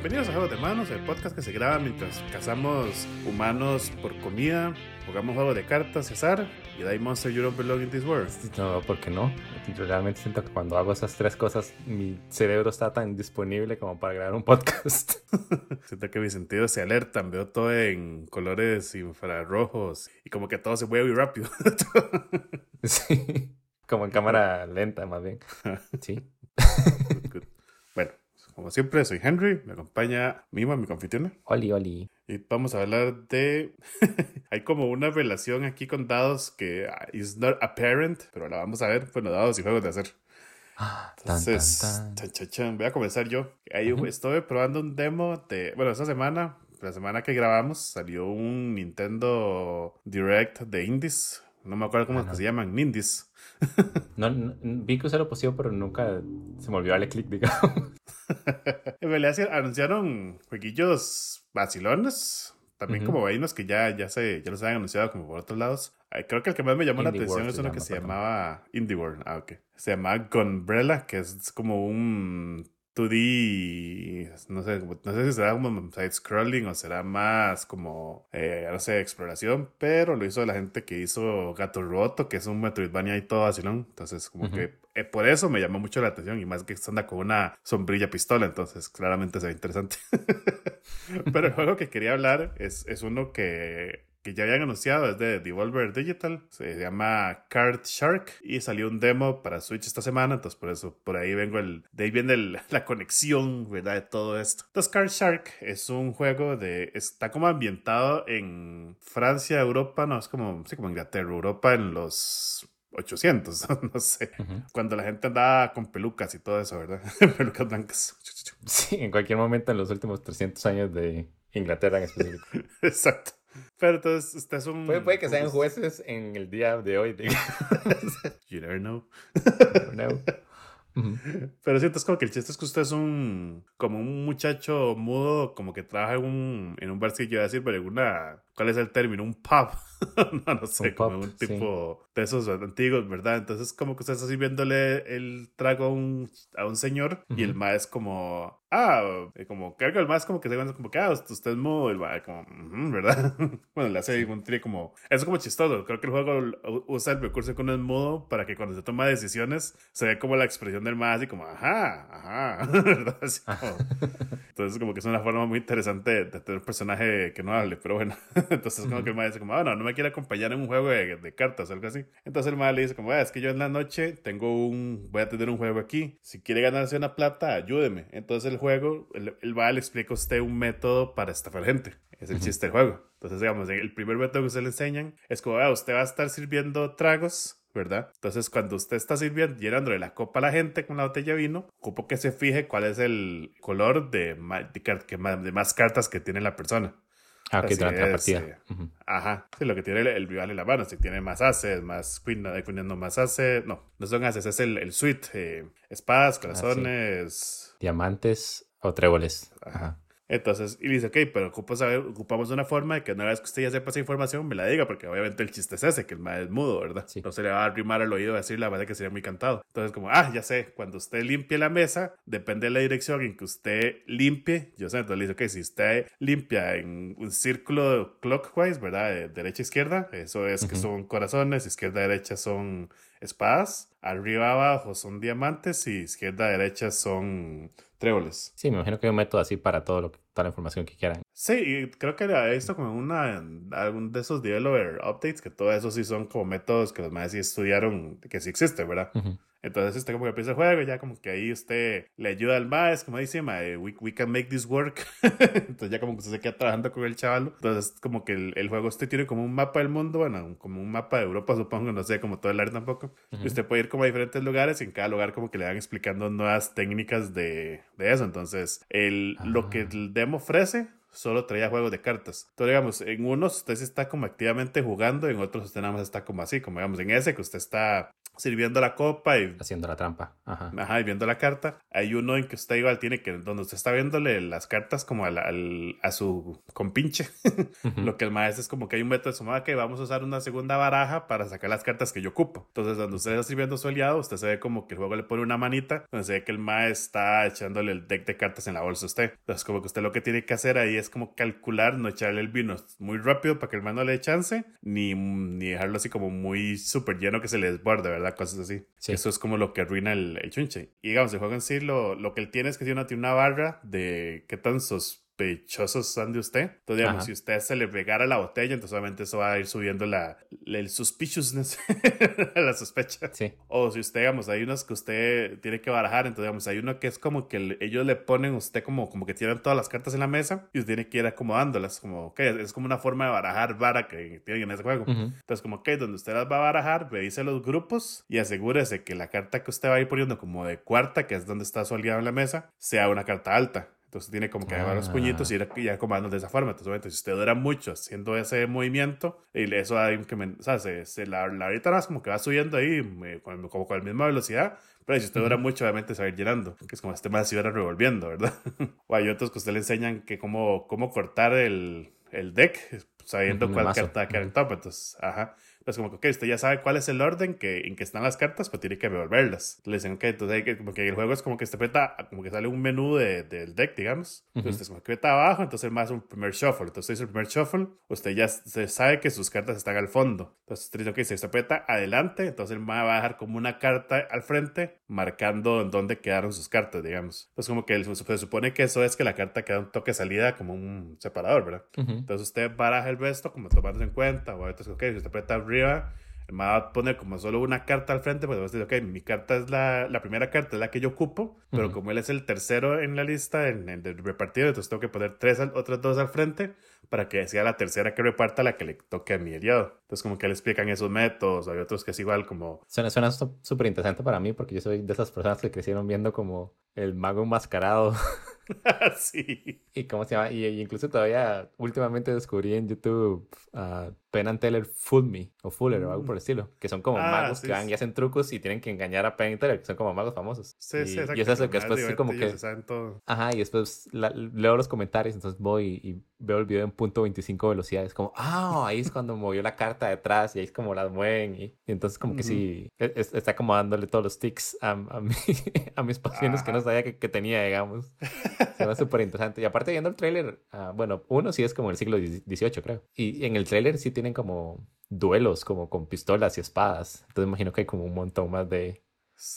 Bienvenidos a Juegos de Manos, el podcast que se graba mientras cazamos humanos por comida, jugamos juegos de cartas azar, y ahí Monster You Don't Belong in This World. No, ¿por qué no? Yo realmente siento que cuando hago esas tres cosas, mi cerebro está tan disponible como para grabar un podcast. siento que mis sentidos se alertan, veo todo en colores infrarrojos y como que todo se mueve muy rápido. sí, como en cámara lenta más bien. Sí. Bueno, como siempre, soy Henry, me acompaña Mima, mi confitriona. Oli, oli. Y vamos a hablar de. Hay como una relación aquí con dados que ah, is not apparent, pero la vamos a ver. Bueno, dados y juegos de hacer. Ah, Entonces, tan, tan, tan. chan, chan, chan. voy a comenzar yo. Ahí estuve probando un demo de. Bueno, esta semana, la semana que grabamos, salió un Nintendo Direct de Indies. No me acuerdo cómo Ah, es que se llaman, Nindies. No, no, vi que usé lo posible, pero nunca se me olvidó darle clic, digamos. En realidad anunciaron jueguillos vacilones. También como unos que ya, ya, se, ya los habían anunciado como por otros lados. Creo que el que más me llamó la atención World es uno que se perdón. llamaba Indie World. Ah, ok. Se llama Gunbrella, que es como un 2D, no sé, no sé si será como side scrolling o será más como, eh, no sé, exploración, pero lo hizo la gente que hizo Gato Roto, que es un Metroidvania y todo así, ¿no? Entonces, como que eh, por eso me llamó mucho la atención y más que anda con una sombrilla pistola, entonces claramente se ve interesante. pero el juego que quería hablar es, es uno que, que ya habían anunciado, es de Devolver Digital, se llama Card Shark y salió un demo para Switch esta semana, entonces por eso, por ahí vengo el, de ahí viene el- la conexión, ¿verdad? De todo esto. Entonces Card Shark es un juego de, está como ambientado en Francia, Europa, no, es como, sí, como Inglaterra, Europa en los 800, no sé. Cuando la gente andaba con pelucas y todo eso, ¿verdad? pelucas blancas. Sí, en cualquier momento en los últimos 300 años de Inglaterra en específico. Exacto. Pero entonces, este es un... Puede, puede que sean jueces en el día de hoy. You never know. No. Ujú. Pero siento es como que el chiste es que usted es un como un muchacho mudo, como que trabaja en un, en un barcillo, iba a decir, pero en una, ¿cuál es el término? Un pub. no, no sé, Un como un sí. tipo de esos antiguos, ¿verdad? Entonces como que usted está sirviéndole el trago a un, a un señor y el ma es como, ah, eh, como carga el ma es como que se ve como que, ah, usted es mudo, el ma como, "Ujú", ¿verdad? bueno, le hace un tri como, es como chistoso, creo que el juego usa el recurso que uno es mudo para que cuando se toma decisiones se ve como la expresión del ma así como, ajá, ajá, ¿verdad? Así como- entonces como que es una forma muy interesante de tener un personaje que no hable, pero bueno, entonces como que el ma dice como, ah, no, no me quiere acompañar en un juego de, de cartas o algo así. Entonces el ma le dice como, "Ah, es que yo en la noche tengo un, voy a tener un juego aquí, si quiere ganarse una plata, ayúdeme. Entonces el juego, el, el le explica a usted un método para estafar gente. Es el chiste del juego. Entonces, digamos, el primer método que usted le enseñan es como, ah, usted va a estar sirviendo tragos, ¿verdad? Entonces, cuando usted está sirviendo, llenándole la copa a la gente con la botella de vino, ocupo que se fije cuál es el color de más cartas que tiene la persona. Ah, Así durante la es, partida. eh. Ujú. Ajá, sí, lo que tiene el, el rival en la mano, si tiene más ases, más queen, no, queen no más ases, no, no son ases, es el, el suite, eh, espadas, corazones, Diamantes o tréboles. Ajá. Entonces, y dice, ok, pero saber, ocupamos una forma de que una vez que usted ya sepa esa información, me la diga, porque obviamente el chiste es ese, que el mae es mudo, ¿verdad? Sí. No se le va a arrimar al oído a decir la verdad que sería muy cantado. Entonces, como, ah, ya sé, cuando usted limpie la mesa, depende de la dirección en que usted limpie, yo sé, entonces le dice, ok, si usted limpia en un círculo clockwise, ¿verdad? De derecha a izquierda, eso es que son corazones, izquierda a derecha son espadas, arriba abajo son diamantes y izquierda derecha son tréboles. Sí, me imagino que hay un método así para todo lo que, toda la información que quieran. Sí, y creo que he visto como una, algún de esos developer updates, que todo eso sí son como métodos que los más sí estudiaron, que sí existe, ¿verdad? Ujú. Entonces usted como que empieza el juego y ya como que ahí usted le ayuda al maes, como dice, mae, we, we can make this work. Entonces ya como que usted se queda trabajando con el chaval. Entonces como que el, el juego usted tiene como un mapa del mundo, bueno, como un mapa de Europa supongo, no sé, como todo el área tampoco. Ujú. Y usted puede ir como a diferentes lugares y en cada lugar como que le van explicando nuevas técnicas de, de eso. Entonces el, lo que Ah. el demo ofrece solo traía juegos de cartas. Entonces, digamos, en unos usted sí está como activamente jugando, en otros usted nada más está como así, como digamos, en ese que usted está sirviendo la copa y haciendo la trampa. Ajá. Ajá, y viendo la carta. Hay uno en que usted igual tiene que, donde usted está viéndole las cartas como al, al a su compinche. Lo que el maestro es como que hay un método de sumada que vamos a usar una segunda baraja para sacar las cartas que yo ocupo. Entonces, donde usted está sirviendo su aliado, usted se ve como que el juego le pone una manita, donde se ve que el maestro está echándole el deck de cartas en la bolsa a usted. Entonces, como que usted lo que tiene que hacer ahí es como calcular, no echarle el vino muy rápido para que el man no le dé chance, ni, ni dejarlo así como muy súper lleno que se le desborde, ¿verdad? Cosas así. Eso es como lo que arruina el, el chunche. Y digamos, el juego en sí, lo, lo que él tiene es que tiene una, tiene una barra de qué tan sos sospechosos son de usted. Entonces, digamos, si usted se le regara la botella, entonces obviamente eso va a ir subiendo la, el suspiciousness, la sospecha. Sí. O si usted, digamos, hay unos que usted tiene que barajar, entonces, digamos, hay uno que es como que ellos le ponen usted como, como que tienen todas las cartas en la mesa y usted tiene que ir acomodándolas, como, ok, es como una forma de barajar vara que tienen en ese juego. Entonces, como, ok, donde usted las va a barajar, revise los grupos y asegúrese que la carta que usted va a ir poniendo como de cuarta, que es donde está su aliado en la mesa, sea una carta alta. Entonces tiene como que agarrar los puñitos y ir ya comando de esa forma. Entonces, obviamente, si usted dura mucho haciendo ese movimiento, y eso hay que, o sea, se, se la, la ahorita es como que va subiendo ahí, como, como con la misma velocidad, pero si usted dura mucho, obviamente se va a ir llenando, que es como este más se iba revolviendo, ¿verdad? o hay otros que usted le enseñan que cómo, cómo cortar el, el deck, sabiendo cuál carta queda en top. Entonces, ajá. Es como que, ok, usted ya sabe cuál es el orden que, en que están las cartas, pues tiene que revolverlas. Le dicen, ok, entonces hay que, como que el juego es como que usted aprieta, como que sale un menú de, del deck, digamos. Entonces, usted como que aprieta abajo, entonces más un primer shuffle. Entonces, hizo el primer shuffle, usted ya se sabe que sus cartas están al fondo. Entonces, usted dice, ok, si usted aprieta adelante, entonces el va a dejar como una carta al frente, marcando en dónde quedaron sus cartas, digamos. Entonces, como que se supone que eso es que la carta queda un toque salida como un separador, ¿verdad? Entonces, usted baraja el resto como tomándose en cuenta, o a veces, ok, si usted aprieta arriba, me va a poner como solo una carta al frente, pues va a decir, ok, mi carta es la, la primera carta, es la que yo ocupo, pero como él es el tercero en la lista, en el repartido, entonces tengo que poner tres, otras dos al frente para que sea la tercera que reparta la que le toque a mi aliado. Entonces, como que le explican esos métodos, hay otros que es igual como... Suena, suena súper interesante para mí, porque yo soy de esas personas que crecieron viendo como el mago enmascarado. sí. Y cómo se llama, y, incluso todavía últimamente descubrí en YouTube a Penn and Teller Fool Me o Fuller o algo por el estilo, que son como ah, magos que van y hacen trucos y tienen que engañar a Penn and Teller, que son como magos famosos. Sí, sí, Y eso es lo que después sí como que... Ajá, y después leo los comentarios, entonces voy y, veo el video en punto 25 velocidad, es como, ah, ahí es cuando movió la carta detrás y ahí es como las mueven y, entonces como que sí, e, está como dándole todos los tics a, a, a mis pacientes que no sabía que, que tenía, digamos. Se ve súper interesante. Y aparte viendo el tráiler, ah, bueno, uno sí es como el siglo XVIII, creo. Y en el tráiler sí tienen como duelos, como con pistolas y espadas. Entonces imagino que hay como un montón más de,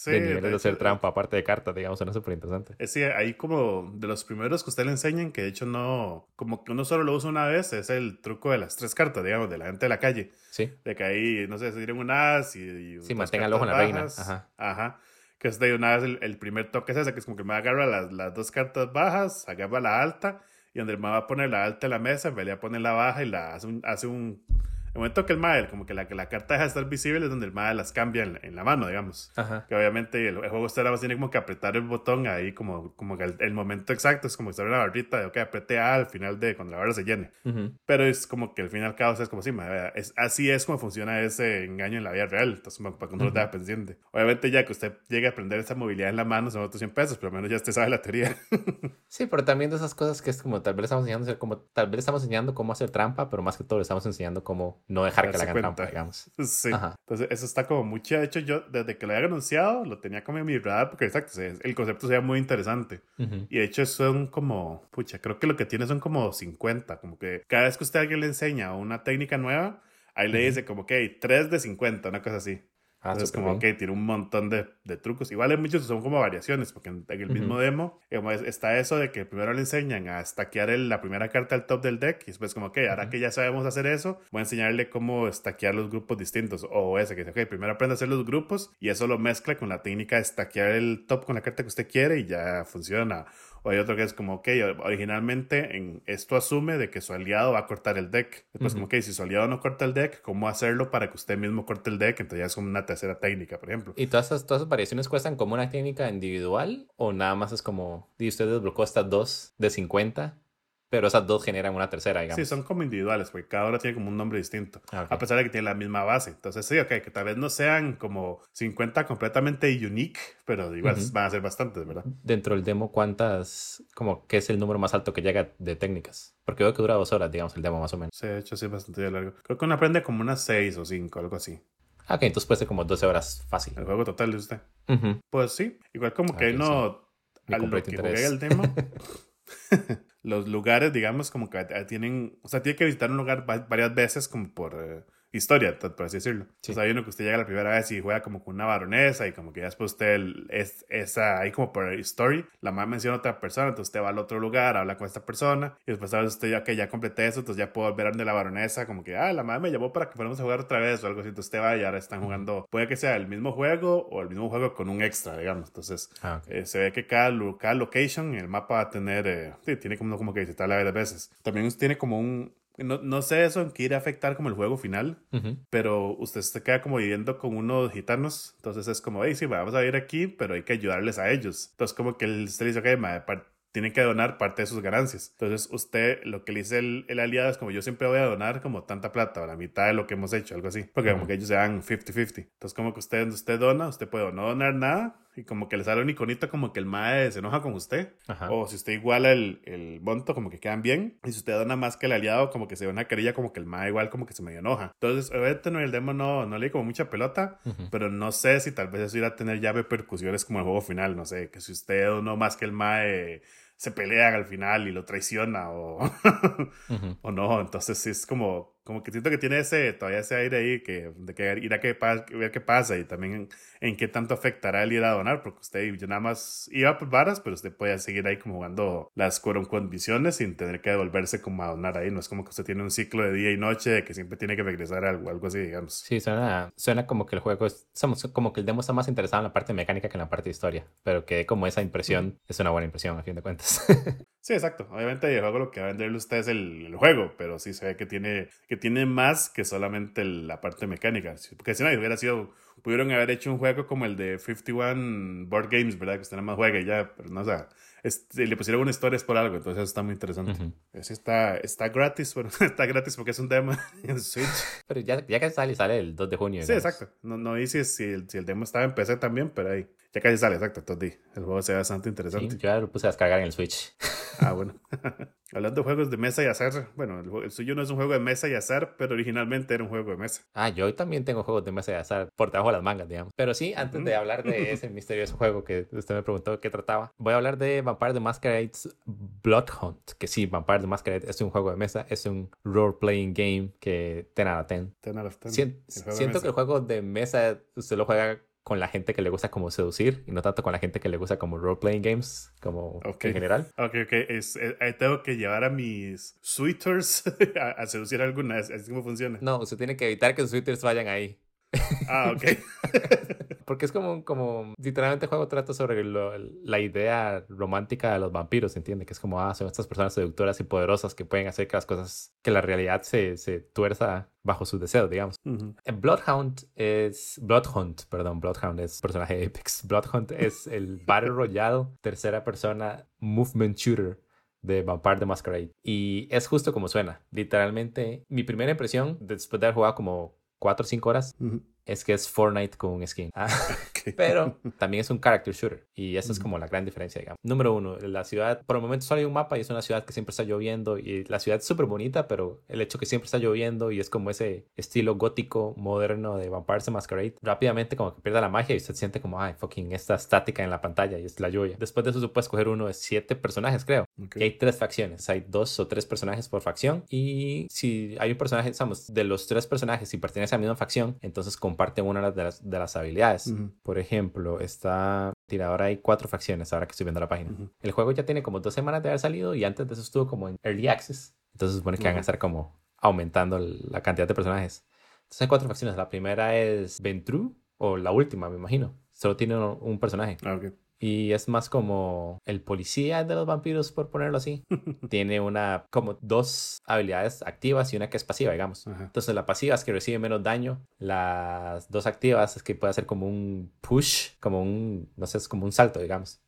de niveles de, hacer trampa, aparte de cartas, digamos, suena súper interesante. Es sí, ahí como de los primeros que usted le enseñan, que de hecho no, como que uno solo lo usa una vez, es el truco de las tres cartas, digamos, de la gente de la calle. Sí. De que ahí, no sé, se tienen un as y... y sí, mantenga el ojo en la reina. Ajá. Ajá que es de una vez el, primer toque es ese, que es como que me agarra las, las dos cartas bajas, agarra la alta, y donde me va a poner la alta en la mesa, en vez de poner la baja y la hace un, hace un el momento que el MAE, como que la, la carta deja de estar visible, es donde el MAE las cambia en, la mano, digamos. Que obviamente el, juego usted nada más tiene como que apretar el botón ahí, como, como el, el, momento exacto, es como que se abre una barrita de, ok, apreté A al final de cuando la barra se llene. Pero es como que al final cada es como, sí, es, así es como funciona ese engaño en la vida real. Entonces, para que uno lo tenga pendiente. Obviamente, ya que usted llegue a aprender esa movilidad en la mano, son otros 100 pesos, pero al menos ya usted sabe la teoría. sí, pero también de esas cosas que es como, tal vez estamos enseñando, como, tal vez estamos enseñando cómo hacer trampa, pero más que todo le estamos enseñando cómo no dejar que la digamos. Sí. Entonces, eso está como mucho. De hecho, yo desde que lo había anunciado, lo tenía como en mi radar, porque exacto, el concepto se ve muy interesante. Y de hecho, son como, pucha, creo que lo que tiene son como 50. Como que cada vez que usted a alguien le enseña una técnica nueva, ahí le dice como que hay 3 de 50, una cosa así. Ah, Entonces, como que tiene un montón de, de, trucos. Igual hay muchos son como variaciones, porque en, el mismo demo está eso de que primero le enseñan a stackear la primera carta al top del deck y después como, que ahora que ya sabemos hacer eso, voy a enseñarle cómo stackear los grupos distintos. O ese que dice, ok, primero aprende a hacer los grupos y eso lo mezcla con la técnica de stackear el top con la carta que usted quiere y ya funciona. O hay otro que es como, ok, originalmente en, esto asume de que su aliado va a cortar el deck. Después, como, ok, si su aliado no corta el deck, ¿cómo hacerlo para que usted mismo corte el deck? Entonces ya es como una tercera técnica, por ejemplo. ¿Y todas esas, todas esas variaciones cuestan como una técnica individual? ¿O nada más es como, y usted desbloqueó estas dos de 50 pero esas dos generan una tercera, digamos. Sí, son como individuales, porque cada una tiene como un nombre distinto, ah, a pesar de que tienen la misma base. Entonces, sí, ok, que tal vez no sean como 50 completamente unique, pero igual van a ser bastantes, ¿verdad? Dentro del demo, ¿cuántas, como, qué es el número más alto que llega de técnicas? Porque veo que dura dos horas, digamos, el demo más o menos. Sí, de hecho, sí, bastante largo. Creo que uno aprende como unas seis o cinco, algo así. Ah, ok, entonces puede ser como 12 horas fácil. ¿El juego total de usted? Pues sí, igual como que no... A lo que jugué el demo... los lugares, digamos, como que tienen, o sea, tiene que visitar un lugar varias veces como por, eh, historia, por así decirlo. Sí. hay uno que usted llega la primera vez y juega como con una baronesa y como que ya después usted es esa ahí como por story, la mamá menciona a otra persona, entonces usted va al otro lugar, habla con esta persona y después sabes usted ya que ya completé eso, entonces ya puedo volver a de la baronesa como que, ah, la mamá me llamó para que fuéramos a jugar otra vez o algo así, entonces usted va y ahora están jugando, puede que sea el mismo juego o el mismo juego con un extra, digamos. Entonces ah, eh, se ve que cada, cada location, el mapa va a tener, eh, sí, tiene como, como que visitarla varias veces. También tiene como un, no, no, sé eso en qué irá a afectar como el juego final, pero usted se queda como viviendo con unos gitanos, entonces es como, hey, sí, vamos a ir aquí, pero hay que ayudarles a ellos. Entonces como que se le dice, ok, tiene que donar parte de sus ganancias. Entonces, usted, lo que le dice el, el, aliado es como yo siempre voy a donar como tanta plata, o la mitad de lo que hemos hecho, algo así. Porque como que ellos se dan 50-50. Entonces, como que usted, usted dona, usted puede no donar nada y como que le sale un iconito como que el mae se enoja con usted. O si usted iguala el, el monto, como que quedan bien. Y si usted dona más que el aliado, como que se ve una carilla como que el mae igual como que se medio enoja. Entonces, obviamente no, el demo no, no le como mucha pelota, pero no sé si tal vez eso irá a tener ya repercusiones como el juego final. No sé, que si usted donó más que el mae se pelean al final y lo traiciona o, o no. Entonces es como, como que siento que tiene ese, todavía ese aire ahí que, de que ir a que, ver qué pasa y también en qué tanto afectará el ir a donar, porque usted yo nada más iba por varas, pero usted puede seguir ahí como jugando las con condiciones sin tener que devolverse como a donar ahí. No es como que usted tiene un ciclo de día y noche de que siempre tiene que regresar a algo, algo así, digamos. Sí, suena, suena como que el juego es, como que el demo está más interesado en la parte mecánica que en la parte de historia, pero que como esa impresión es una buena impresión a fin de cuentas. sí, exacto. Obviamente el juego lo que va a venderle usted es el, el, juego, pero sí se ve que tiene, que tiene más que solamente la parte mecánica. Porque si no, hubiera sido pudieron haber hecho un juego como el de 51 Board Games, ¿verdad? Que usted nada más juega y ya, pero no, o sea, este, le pusieron una historia por algo, entonces está muy interesante. está, está gratis, pero está gratis porque es un demo en Switch. Pero ya, ya que sale, sale el 2 de junio. Sí, exacto. No, no dice si el, si el demo estaba en PC también, pero ahí ya casi sale, exacto. Entonces, el juego se ve bastante interesante. Sí, yo ya lo puse a descargar en el Switch. Ah, bueno. Hablando de juegos de mesa y azar, bueno, el, suyo no es un juego de mesa y azar, pero originalmente era un juego de mesa. Ah, yo también tengo juegos de mesa y azar por debajo de las mangas, digamos. Pero sí, antes de hablar de ese misterioso juego que usted me preguntó qué trataba, voy a hablar de Vampire the Masquerade's Blood Hunt. Que sí, Vampire the Masquerade es un juego de mesa, es un role-playing game que ten out of ten. Ten out of ten. siento que el juego de mesa usted lo juega con la gente que le gusta como seducir y no tanto con la gente que le gusta como role-playing games, como en general. Ok, ok. Es, eh, tengo que llevar a mis suitors a, seducir a alguna. ¿Así cómo funciona? No, usted tiene que evitar que sus suitors vayan ahí. Ah, ok. Porque es como, como literalmente el juego trata sobre la idea romántica de los vampiros, ¿entiende? Que es como, ah, son estas personas seductoras y poderosas que pueden hacer que las cosas, que la realidad se, se tuerza bajo sus deseos, digamos. Bloodhound es, Bloodhunt, perdón, Bloodhound es personaje de Apex. Bloodhunt es el Battle Royale, tercera persona, movement shooter de Vampire the Masquerade. Y es justo como suena. Literalmente, mi primera impresión, después de haber jugado como 4 o 5 horas, es que es Fortnite con un skin. Ah, pero también es un character shooter. Y esa es como la gran diferencia, digamos. Número uno, la ciudad, por el momento solo hay un mapa y es una ciudad que siempre está lloviendo. Y la ciudad es súper bonita, pero el hecho que siempre está lloviendo y es como ese estilo gótico moderno de Vampire the Masquerade, rápidamente como que pierde la magia y usted siente como, ay, fucking, esta estática en la pantalla y es la lluvia. Después de eso, tú puedes coger uno de siete personajes, creo. Y hay tres facciones. Hay dos o tres personajes por facción. Y si hay un personaje, digamos, de los tres personajes, y pertenece a la misma facción, entonces comparte una de las, de las habilidades. Por ejemplo, está ahora hay cuatro facciones ahora que estoy viendo la página. El juego ya tiene como dos semanas de haber salido y antes de eso estuvo como en Early Access. Entonces supone que van a estar como aumentando la cantidad de personajes. Entonces hay cuatro facciones. La primera es Ventru, o la última, me imagino. Solo tiene un personaje. Ah, okay. Y es más como el policía de los vampiros, por ponerlo así. Tiene una, como dos habilidades activas y una que es pasiva, digamos. Entonces la pasiva es que recibe menos daño. Las dos activas es que puede hacer como un push, como un, no sé, es como un salto, digamos.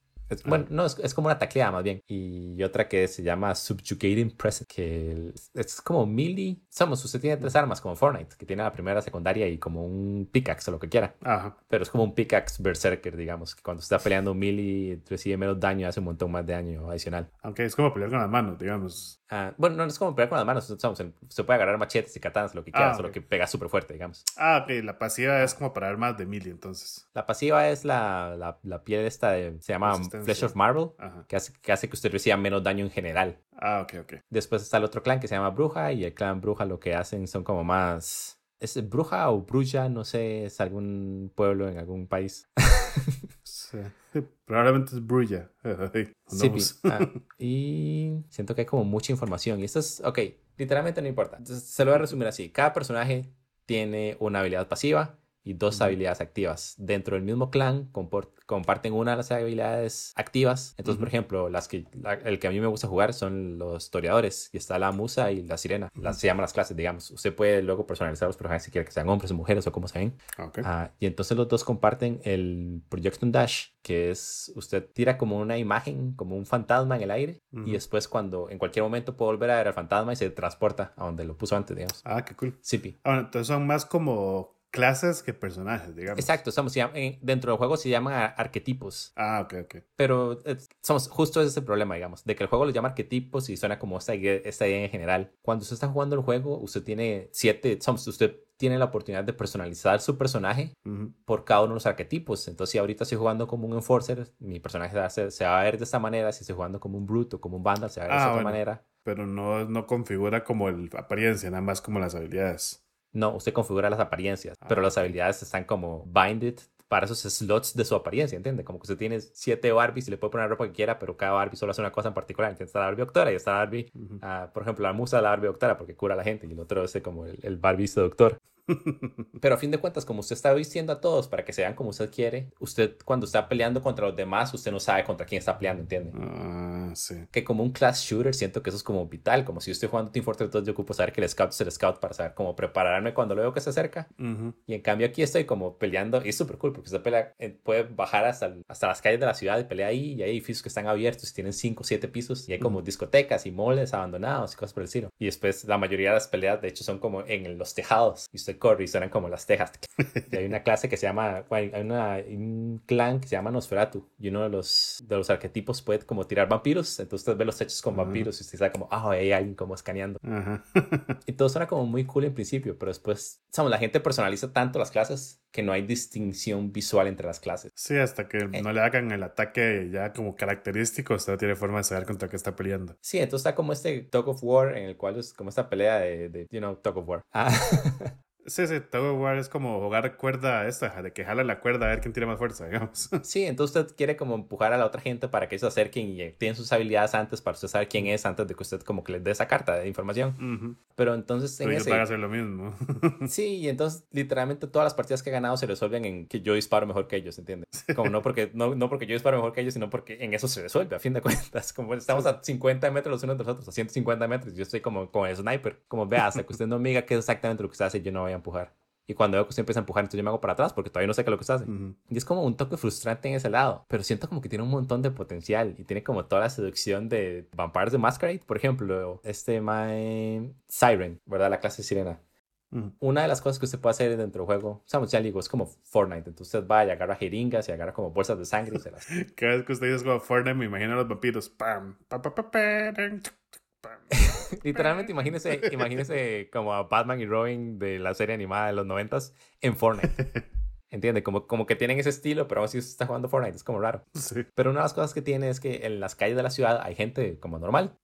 Bueno, no, es, como una tacleada más bien. Y otra que se llama Subjugating Present, que es como melee. Somos, usted tiene tres armas como Fortnite, que tiene la primera, secundaria y como un pickaxe o lo que quiera. Ajá. Pero es como un pickaxe berserker, digamos, que cuando está peleando melee recibe menos daño, hace un montón más de daño adicional. Aunque es como pelear con las manos, digamos. Ah, bueno, no es como pelear con las manos, se puede agarrar machetes y katanas, lo que quiera, ah, solo que pega súper fuerte, digamos. Ah, ok, la pasiva es como para armas de melee, entonces. La pasiva es la, la, la piel esta de, se llama Flesh of Marble, que hace, que hace que usted reciba menos daño en general. Ah, ok, ok. Después está el otro clan que se llama Bruja y el clan Bruja lo que hacen son como más... ¿Es Bruja o Bruja? No sé, es algún pueblo en algún país. sí. Probablemente es sí, ah, y siento que hay como mucha información. Y esto es, ok, literalmente no importa. Entonces, se lo voy a resumir así. Cada personaje tiene una habilidad pasiva y dos habilidades activas. Dentro del mismo clan comparten una de las habilidades activas. Entonces, por ejemplo, las que, el que a mí me gusta jugar son los historiadores. Y está la musa y la sirena. las, se llaman las clases, digamos. Usted puede luego personalizar los personajes si quiere que sean hombres o mujeres o como sean. Okay. Ah, y entonces los dos comparten el Projection Dash, que es usted tira como una imagen, como un fantasma en el aire. Y después cuando en cualquier momento puede volver a ver al fantasma y se transporta a donde lo puso antes, digamos. Ah, qué cool. Sí. Ah, entonces son más como clases que personajes, digamos. Exacto, somos, dentro del juego se llaman arquetipos. Ah, ok, ok. Pero eh, somos, justo ese es el problema, digamos, de que el juego lo llama arquetipos y suena como esta, esta idea en general. Cuando usted está jugando el juego, usted tiene siete, somos, usted tiene la oportunidad de personalizar su personaje por cada uno de los arquetipos. Entonces, si ahorita estoy jugando como un enforcer, mi personaje se, va a ver de esta manera. Si estoy jugando como un brute o como un vandal, se va a ver de esta ah, manera. Pero no, no configura como el apariencia, nada más como las habilidades. No, usted configura las apariencias, pero ah. las habilidades están como binded para esos slots de su apariencia, ¿entiende? Como que usted tiene siete Barbies y le puede poner ropa que quiera, pero cada Barbie solo hace una cosa en particular. Entonces está la Barbie Doctora y está la Barbie, ah, por ejemplo, la musa de la Barbie Doctora porque cura a la gente y el otro es como el, el Barbie Doctor. Pero a fin de cuentas, como usted está vistiendo a todos para que se vean como usted quiere, usted cuando está peleando contra los demás, usted no sabe contra quién está peleando, ¿entiende? Ah, sí. Que como un class shooter siento que eso es como vital, como si yo estoy jugando Team Fortress 2, yo ocupo saber que el scout es el scout para saber cómo prepararme cuando lo veo que se acerca. Y en cambio aquí estoy como peleando y es súper cool porque usted pelea, eh, puede bajar hasta, hasta las calles de la ciudad y pelea ahí y hay edificios que están abiertos y tienen 5 o 7 pisos y hay como discotecas y moles abandonados y cosas por el estilo. Y después la mayoría de las peleas de hecho son como en los tejados y usted corre y suenan como las tejas. Y hay una clase que se llama, hay una, un clan que se llama Nosferatu y uno de los, de los arquetipos puede como tirar vampiros, entonces usted ve los hechos con vampiros y usted sabe como, ah, hay alguien como escaneando. y todo suena como muy cool en principio, pero después, sabemos, la gente personaliza tanto las clases que no hay distinción visual entre las clases. Sí, hasta que eh. no le hagan el ataque ya como característico, usted no tiene forma de saber contra qué está peleando. Sí, entonces está como este Talk of War en el cual es como esta pelea de, de you know, Talk of War. Ah. Sí, sí, Tower War es como jugar cuerda esta, de que jala la cuerda a ver quién tiene más fuerza, digamos. Sí, entonces usted quiere como empujar a la otra gente para que se acerquen y tienen sus habilidades antes para usted saber quién es antes de que usted como que les dé esa carta de información. Pero entonces en ese... a hacer lo mismo. sí, y entonces literalmente todas las partidas que he ganado se resuelven en que yo disparo mejor que ellos, ¿entiendes? Como no porque, no, no porque yo disparo mejor que ellos, sino porque en eso se resuelve, a fin de cuentas. Como estamos a 50 metros los unos de los otros, a 150 metros, yo estoy como con el sniper. Como vea, hasta que usted no me diga qué es exactamente lo que usted hace, yo no voy a empujar. Y cuando veo que usted empieza a empujar, entonces yo me hago para atrás porque todavía no sé qué es lo que usted hace. Y es como un toque frustrante en ese lado. Pero siento como que tiene un montón de potencial y tiene como toda la seducción de Vampires de Masquerade. Por ejemplo, este My Siren, ¿verdad? La clase sirena. Una de las cosas que usted puede hacer dentro del juego, sabemos, ya digo, es como Fortnite. Entonces usted va y agarra jeringas y agarra como bolsas de sangre y se las... Cada vez que usted dice como Fortnite, me imagino a los vampiros. Pam, pam, pam, pam, pam Literalmente, imagínese, imagínese como a Batman y Robin de la serie animada de los noventas en Fortnite. ¿Entiende? Como, como que tienen ese estilo, pero aún así está jugando Fortnite, es como raro. Sí. Pero una de las cosas que tiene es que en las calles de la ciudad hay gente como normal.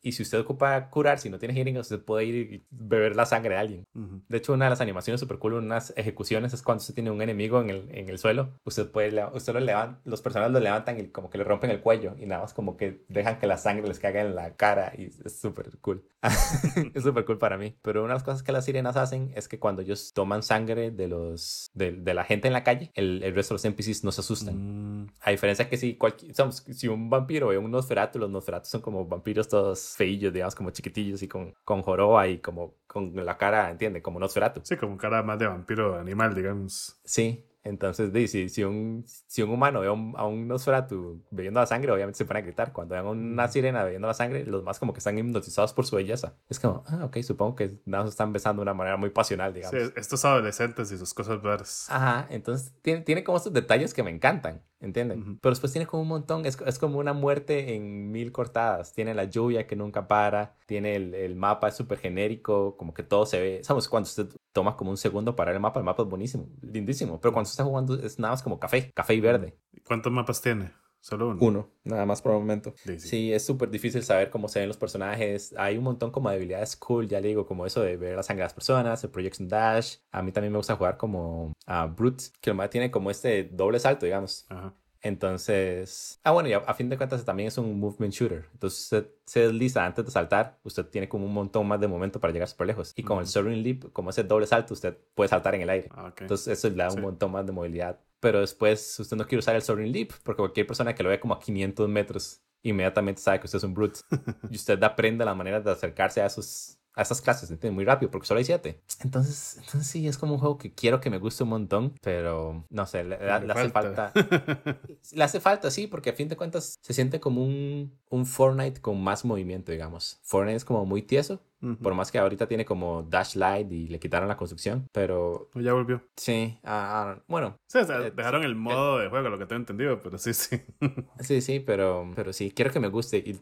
Y si usted ocupa curar, si no tiene healing, usted puede ir y beber la sangre de alguien. De hecho, una de las animaciones super cool, unas ejecuciones, es cuando usted tiene un enemigo en el, en el suelo. Usted puede, usted lo levanta, los personajes lo levantan y como que le rompen el cuello y nada más como que dejan que la sangre les caiga en la cara y es súper cool. es súper cool para mí. Pero una de las cosas que las sirenas hacen es que cuando ellos toman sangre de los de, de la gente en la calle, el, el, resto de los NPCs no se asustan. Mm. A diferencia que si, cualquier, si un vampiro o un Nosferatu, los Nosferatu son como vampiros todos feillos, digamos, como chiquitillos y con, con joroba y como con la cara, ¿entiende? Como Nosferatu. Sí, como cara más de vampiro animal, digamos. Sí, Entonces, si, si, un, si un humano ve a un, a un Nosferatu bebiendo la sangre, obviamente se pone a gritar. Cuando vean a una sirena bebiendo la sangre, los más como que están hipnotizados por su belleza. Es como, ah, ok, supongo que nada se están besando de una manera muy pasional, digamos. Sí, estos adolescentes y sus cosas verdes. Ajá, entonces tiene, tiene como estos detalles que me encantan. ¿Entienden? Pero después tiene como un montón, es, es, como una muerte en mil cortadas. Tiene la lluvia que nunca para, tiene el, el mapa, es súper genérico, como que todo se ve. ¿Sabes? Cuando usted toma como un segundo para el mapa, el mapa es buenísimo, lindísimo. Pero cuando usted está jugando es nada más como café, café y verde. ¿Cuántos mapas tiene? Solo uno. Uno, nada más por el momento. Sí, es súper difícil saber cómo se ven los personajes. Hay un montón como de habilidades cool, ya le digo, como eso de ver la sangre de las personas, el projection dash. A mí también me gusta jugar como a Brute, que más tiene como este doble salto, digamos. Ajá. Entonces, ah, bueno, y a, fin de cuentas también es un movement shooter. Entonces, usted se desliza antes de saltar, usted tiene como un montón más de momento para llegar súper lejos. Y con el soaring leap, como ese doble salto, usted puede saltar en el aire. Ah, Entonces, eso le da un montón más de movilidad. Pero después, usted no quiere usar el soaring leap, porque cualquier persona que lo ve como a 500 metros, inmediatamente sabe que usted es un brute. y usted aprende la manera de acercarse a esos a estas clases, ¿entiendes? Muy rápido, porque solo hay siete. Entonces, entonces sí, es como un juego que quiero que me guste un montón, pero no sé, le, hace falta. le hace falta, sí, porque a fin de cuentas se siente como un, un Fortnite con más movimiento, digamos. Fortnite es como muy tieso, por más que ahorita tiene como Dash Light y le quitaron la construcción, pero... Ya volvió. Sí, ah, bueno. Sí, o sea, eh, dejaron el modo de juego, lo que tengo entendido, pero sí, sí. sí, sí, pero, pero sí, quiero que me guste. Y,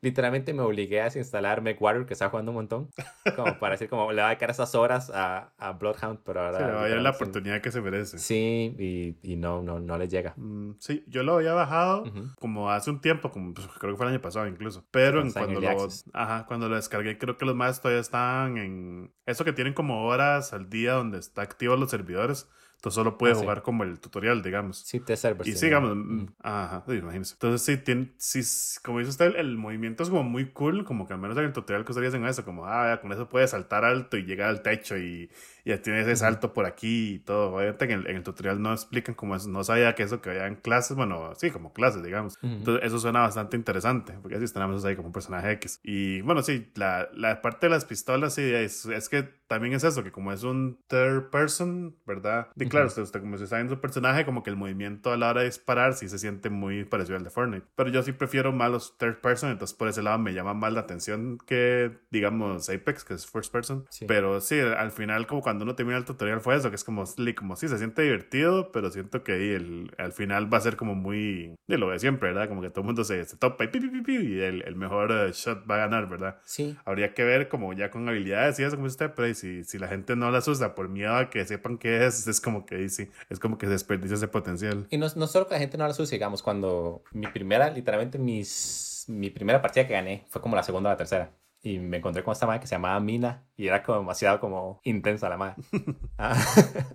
literalmente me obligué a instalar MechWarrior, que está jugando un montón, como para decir, como le va a dedicar esas horas a, a Bloodhound, pero ahora... Sí, le va a dar la oportunidad que se merece. Sí, y, y, no, no, no le llega. Mm, sí, yo lo había bajado como hace un tiempo, como pues, creo que fue el año pasado incluso, pero en cuando, lo, ajá, cuando lo descargué creo que los más todavía están en eso que tienen como horas al día donde está activos los servidores. Entonces solo puede ah, jugar como el tutorial, digamos. Sí, te servers. Y sigamos. Mm. Ajá, imagínese. Entonces sí, tiene, sí, como dice usted, el, movimiento es como muy cool, como que al menos en el tutorial que ustedes hacen eso, como, ah, con eso puede saltar alto y llegar al techo y ya tiene ese salto por aquí y todo. Obviamente en el, tutorial no explican cómo es, no sabía que eso que había en clases, bueno, sí, como clases, digamos. Entonces eso suena bastante interesante, porque así tenemos ahí como un personaje X. Y bueno, sí, la, la parte de las pistolas, sí, es, es, que también es eso, que como es un third person, ¿verdad? Y claro, usted, usted como se está en su personaje, como que el movimiento a la hora de disparar sí se siente muy parecido al de Fortnite. Pero yo sí prefiero más los third person, entonces por ese lado me llama más la atención que, digamos, Apex, que es first person. Pero sí, al final como cuando uno termina el tutorial fue eso, que es como, como sí, se siente divertido, pero siento que el, al final va a ser como muy, de lo de siempre, ¿verdad? Como que todo el mundo se, se topa y, pi, pi, pi, y el, el mejor eh, shot va a ganar, ¿verdad? Sí. Habría que ver como ya con habilidades y eso como usted, pero si, si la gente no las usa por miedo a que sepan qué es, es como que sí, es como que se desperdicia ese potencial. Y no, no solo que la gente no las use, digamos, cuando mi primera, literalmente mis, mi primera partida que gané fue como la segunda o la tercera y me encontré con esta madre que se llamaba Mina y era como demasiado como intensa la madre. Ah,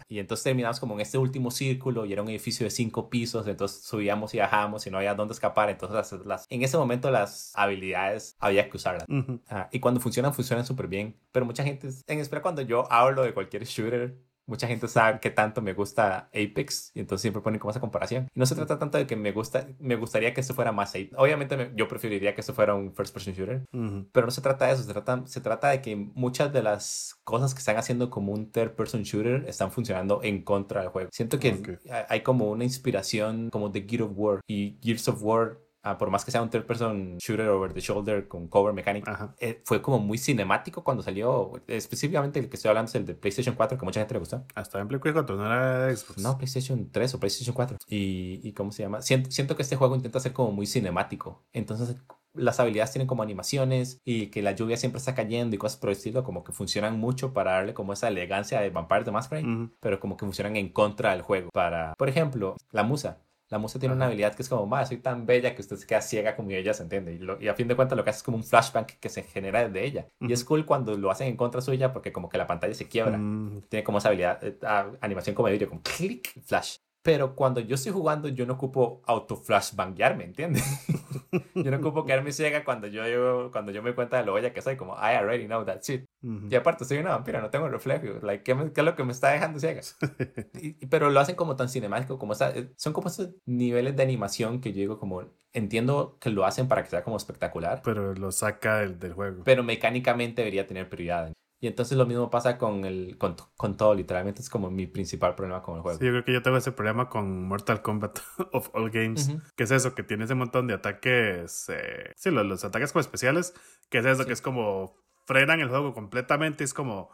y entonces terminamos como en este último círculo y era un edificio de cinco pisos, entonces subíamos y bajábamos y no había dónde escapar, entonces las, en ese momento las habilidades había que usarlas. Ah, y cuando funcionan, funcionan súper bien, pero mucha gente, en espera cuando yo hablo de cualquier shooter, mucha gente sabe que tanto me gusta Apex y entonces siempre ponen como esa comparación. Y no se trata tanto de que me gusta, me gustaría que esto fuera más Apex. Obviamente yo preferiría que esto fuera un first person shooter, pero no se trata de eso, se trata, se trata de que muchas de las cosas que están haciendo como un third person shooter están funcionando en contra del juego. Siento que hay como una inspiración como de Gear of War y Gears of War Ah, por más que sea un third person shooter over the shoulder con cover mecánica, eh, fue como muy cinemático cuando salió. Específicamente el que estoy hablando es el de PlayStation 4, que mucha gente le gustó. Hasta en PlayStation 4, no era Xbox. No, PlayStation 3 o PlayStation 4. ¿Y, y cómo se llama? Siento, siento que este juego intenta ser como muy cinemático. Entonces, las habilidades tienen como animaciones y que la lluvia siempre está cayendo y cosas por el estilo, como que funcionan mucho para darle como esa elegancia de Vampire the Masquerade, pero como que funcionan en contra del juego. Para, por ejemplo, la musa. La musa tiene una habilidad que es como, más soy tan bella que usted se queda ciega como ella, ¿se entiende? Y, a fin de cuentas lo que hace es como un flashback que se genera desde ella. Y es cool cuando lo hacen en contra suya porque como que la pantalla se quiebra. Mm. Tiene como esa habilidad, eh, animación como de video, como clic, flash. Pero cuando yo estoy jugando, yo no ocupo auto flashbanguearme, ¿entiendes? yo no ocupo quedarme ciega cuando yo, cuando yo me cuenta de lo bella que soy, como I already know that shit. Y aparte, soy una vampira, no tengo reflejo. Like, ¿qué, es lo que me está dejando ciega? pero lo hacen como tan cinemático, como esa, eh, son como esos niveles de animación que yo digo, como entiendo que lo hacen para que sea como espectacular. Pero lo saca del, del juego. Pero mecánicamente debería tener prioridad. Y entonces lo mismo pasa con, el, con, con, todo, literalmente es como mi principal problema con el juego. Sí, yo creo que yo tengo ese problema con Mortal Kombat of All Games, que es eso, que tiene ese montón de ataques, eh, sí, los, los, ataques como especiales, que es eso, que es como frenan el juego completamente. Es como,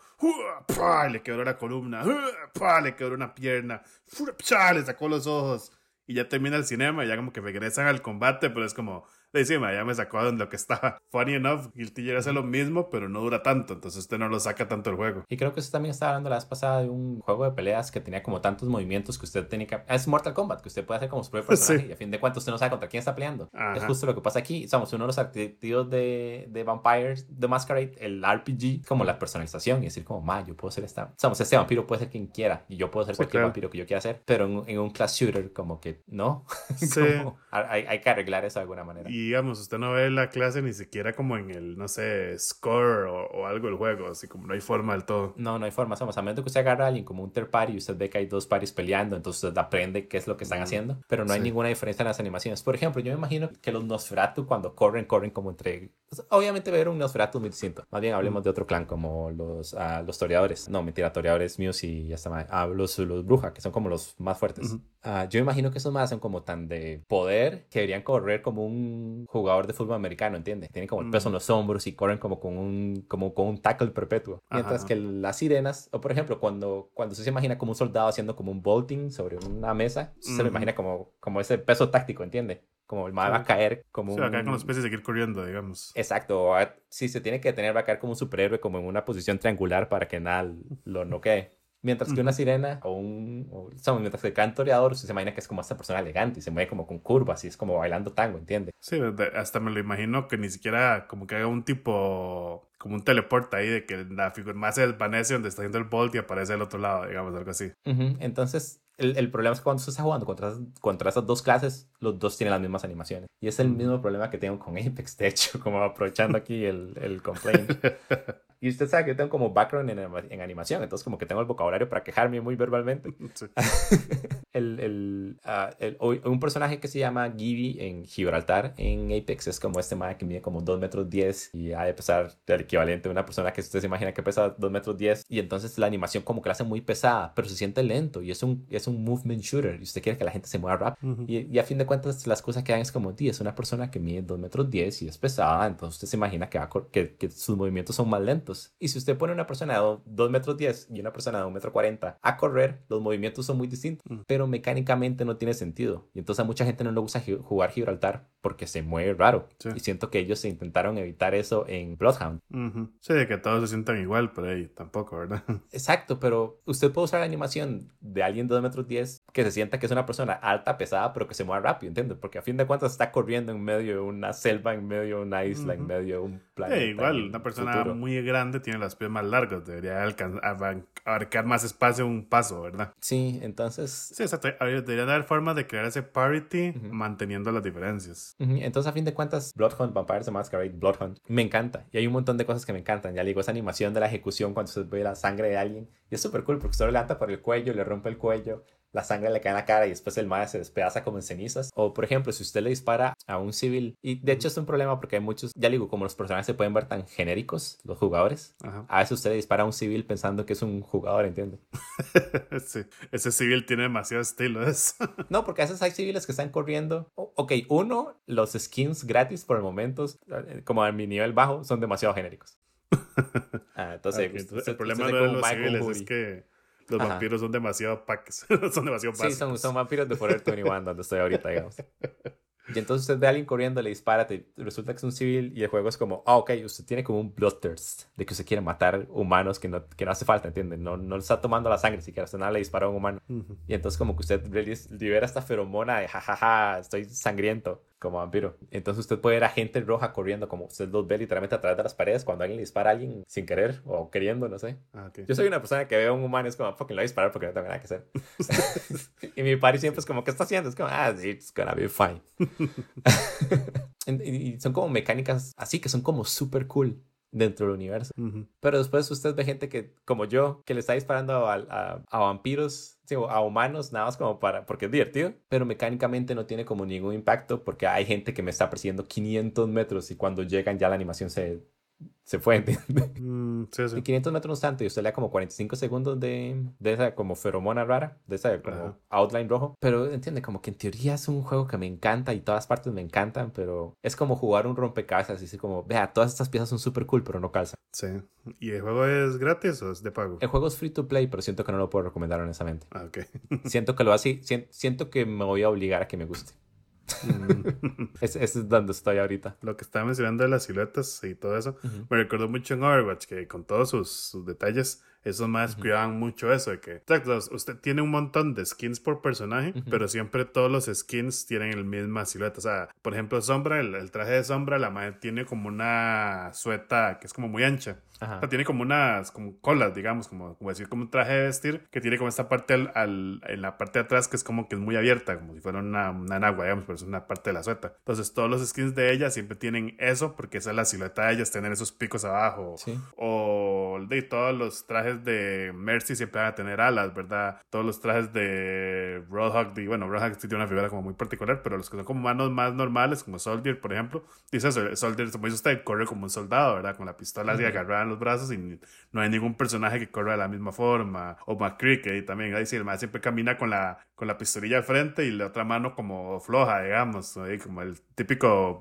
le quebró la columna, le quebró una pierna, le sacó los ojos. Y ya termina el cinema y ya como que regresan al combate, pero es como, encima ya me sacó de lo que estaba. Funny enough, Guilty Gear hace lo mismo, pero no dura tanto, entonces usted no lo saca tanto el juego. Y creo que usted también estaba hablando la vez pasada de un juego de peleas que tenía como tantos movimientos que usted tenía que... Es Mortal Kombat, que usted puede hacer como su propio personaje y a fin de cuentas usted no sabe contra quién está peleando. Es justo lo que pasa aquí. Somos uno de los activos de, de Vampires, de Masquerade, el RPG, como la personalización y decir como, ma, yo puedo ser esta... Somos este vampiro puede ser quien quiera y yo puedo ser cualquier vampiro que yo quiera ser, pero en, un class shooter como que no. Sí. hay, hay, que arreglar eso de alguna manera. Y digamos, usted no ve la clase ni siquiera como en el, no sé, score o, algo del juego, así como no hay forma del todo. No, no hay forma, somos a menos que usted agarra a alguien como un third party y usted ve que hay dos paris peleando, entonces usted aprende qué es lo que están haciendo, pero no hay ninguna diferencia en las animaciones. Por ejemplo, yo me imagino que los Nosferatu cuando corren, corren como entre... Pues, obviamente ver un Nosferatu muy distinto. Más bien hablemos de otro clan como los, uh, los toreadores. No, mentira, toreadores míos y ya está mal. Ah, los, los brujas, que son como los más fuertes. Ah, yo me imagino que esos más son como tan de poder que deberían correr como un jugador de fútbol americano, ¿entiendes? Tienen como el peso en mm. los hombros y corren como con un, como con un tackle perpetuo. Mientras que las sirenas, o por ejemplo, cuando, cuando se imagina como un soldado haciendo como un bolting sobre una mesa, se lo imagina como, como ese peso táctico, ¿entiendes? Como el mal va a caer como sí, un... va a caer con los peces y seguir corriendo, digamos. Exacto. Si se tiene que detener, va a caer como un superhéroe, como en una posición triangular para que nada lo noquee. Mientras que una sirena o un. O, mientras que el cantoreador se imagina que es como esta persona elegante y se mueve como con curvas y es como bailando tango, ¿entiendes? Sí, hasta me lo imagino que ni siquiera como que haga un tipo. como un teleporte ahí de que la figura más se desvanece donde está haciendo el bolt y aparece al otro lado, digamos, algo así. Entonces, el, el, problema es que cuando se está jugando contra, contra esas dos clases, los dos tienen las mismas animaciones. Y es el mismo problema que tengo con Apex, de hecho, como aprovechando aquí el, el complaint. Y usted sabe que yo tengo como background en, en, animación, entonces como que tengo el vocabulario para quejarme muy verbalmente. el, el, uh, el, un personaje que se llama Gibby en Gibraltar, en Apex, es como este man que mide como 2 metros 10 y ha de pesar el equivalente a una persona que usted se imagina que pesa 2 metros 10 y entonces la animación como que la hace muy pesada, pero se siente lento y es un, es un movement shooter y usted quiere que la gente se mueva rápido. y, y, a fin de cuentas las cosas que dan es como, tío, es una persona que mide 2 metros 10 y es pesada, entonces usted se imagina que, va, que, que sus movimientos son más lentos. Y si usted pone una persona de 2 metros 10 y una persona de 1 metro 40 a correr, los movimientos son muy distintos, pero mecánicamente no tiene sentido. Y entonces a mucha gente no le gusta jugar Gibraltar porque se mueve raro. Y siento que ellos se intentaron evitar eso en Bloodhound. Sí, de que todos se sientan igual, pero ahí tampoco, ¿verdad? Exacto, pero usted puede usar la animación de alguien de 2 metros 10 que se sienta que es una persona alta, pesada, pero que se mueve rápido, ¿entiendes? Porque a fin de cuentas está corriendo en medio de una selva, en medio de una isla, en medio de un planeta. igual, una persona muy grande tiene las pies más largas, debería abarcar más espacio un paso, ¿verdad? Sí, entonces... Sí, exacto. Debería haber forma de crear ese parity manteniendo las diferencias. Entonces, a fin de cuentas, Bloodhunt, Vampires the Masquerade, Bloodhunt, me encanta. Y hay un montón de cosas que me encantan. Ya digo, esa animación de la ejecución cuando se ve la sangre de alguien. Y es súper cool porque se lo levanta por el cuello, le rompe el cuello, la sangre le cae en la cara y después el madre se despedaza como en cenizas. O, por ejemplo, si usted le dispara a un civil, y de hecho es un problema porque hay muchos, ya digo, como los personajes se pueden ver tan genéricos, los jugadores, a veces usted le dispara a un civil pensando que es un jugador, ¿entiende? sí, ese civil tiene demasiado estilo. no, porque a veces hay civiles que están corriendo. ok, uno, los skins gratis por el momento, como a mi nivel bajo, son demasiado genéricos. Ah, entonces, el problema de los civiles es que los vampiros son demasiado packs. son demasiado Sí, son, son, vampiros de Forever 21, donde estoy ahorita, digamos. Y entonces usted ve a alguien corriendo, le dispara, te, resulta que es un civil y el juego es como, ah, ok, usted tiene como un bloodthirst de que usted quiere matar humanos que no, que no hace falta, ¿entiende? No, no está tomando la sangre siquiera, usted nada le dispara a un humano. Y entonces como que usted libera esta feromona de jajaja, estoy sangriento como vampiro. Entonces usted puede ver a gente roja corriendo, como usted los ve literalmente a través de las paredes cuando alguien le dispara a alguien sin querer o queriendo, no sé. Ah, Yo soy una persona que ve a un humano y es como, fucking lo voy a disparar porque no tengo nada que hacer. y mi party siempre es como, ¿qué está haciendo? Es como, ah, it's gonna be fine. y son como mecánicas así que son como súper cool dentro del universo. Pero después usted ve gente que, como yo, que le está disparando a, a, vampiros, a humanos, nada más como para, porque es divertido, pero mecánicamente no tiene como ningún impacto porque hay gente que me está persiguiendo 500 metros y cuando llegan ya la animación se se fue. Mm, sí, sí. Y 500 metros tanto y usted le da como 45 segundos de, de esa como feromona rara, de esa como outline rojo. Pero entiende, como que en teoría es un juego que me encanta y todas partes me encantan, pero es como jugar un rompecabezas y así como, vea, todas estas piezas son súper cool, pero no calzan. Sí. ¿Y el juego es gratis o es de pago? El juego es free to play, pero siento que no lo puedo recomendar honestamente. Ah, ok. siento que lo hace, siento que me voy a obligar a que me guste. Mm. ese, es donde estoy ahorita. Lo que estaba mencionando de las siluetas y todo eso, me recordó mucho en Overwatch, que con todos sus, detalles, esos más cuidaban mucho eso, de que usted tiene un montón de skins por personaje, pero siempre todos los skins tienen la misma silueta. O sea, por ejemplo, Sombra, el, traje de Sombra, la madre tiene como una sueta que es como muy ancha tiene como unas como colas, digamos, como, como decir, como un traje de vestir que tiene como esta parte al, en la parte de atrás que es como que es muy abierta, como si fuera una, una nagua, digamos, pero es una parte de la sueta. Entonces, todos los skins de ella siempre tienen eso porque esa es la silueta de ellas, tener esos picos abajo. O de todos los trajes de Mercy siempre van a tener alas, ¿verdad? Todos los trajes de Roadhog, y bueno, Roadhog tiene una figura como muy particular, pero los que son como manos más normales, como Soldier, por ejemplo, dice Soldier, como dice usted, corre como un soldado, ¿verdad? Con la pistola así agarrada los brazos y no hay ningún personaje que corra de la misma forma. O McCree, que también ahí sí, el más siempre camina con la, con la pistolilla al frente y la otra mano como floja, digamos, como el típico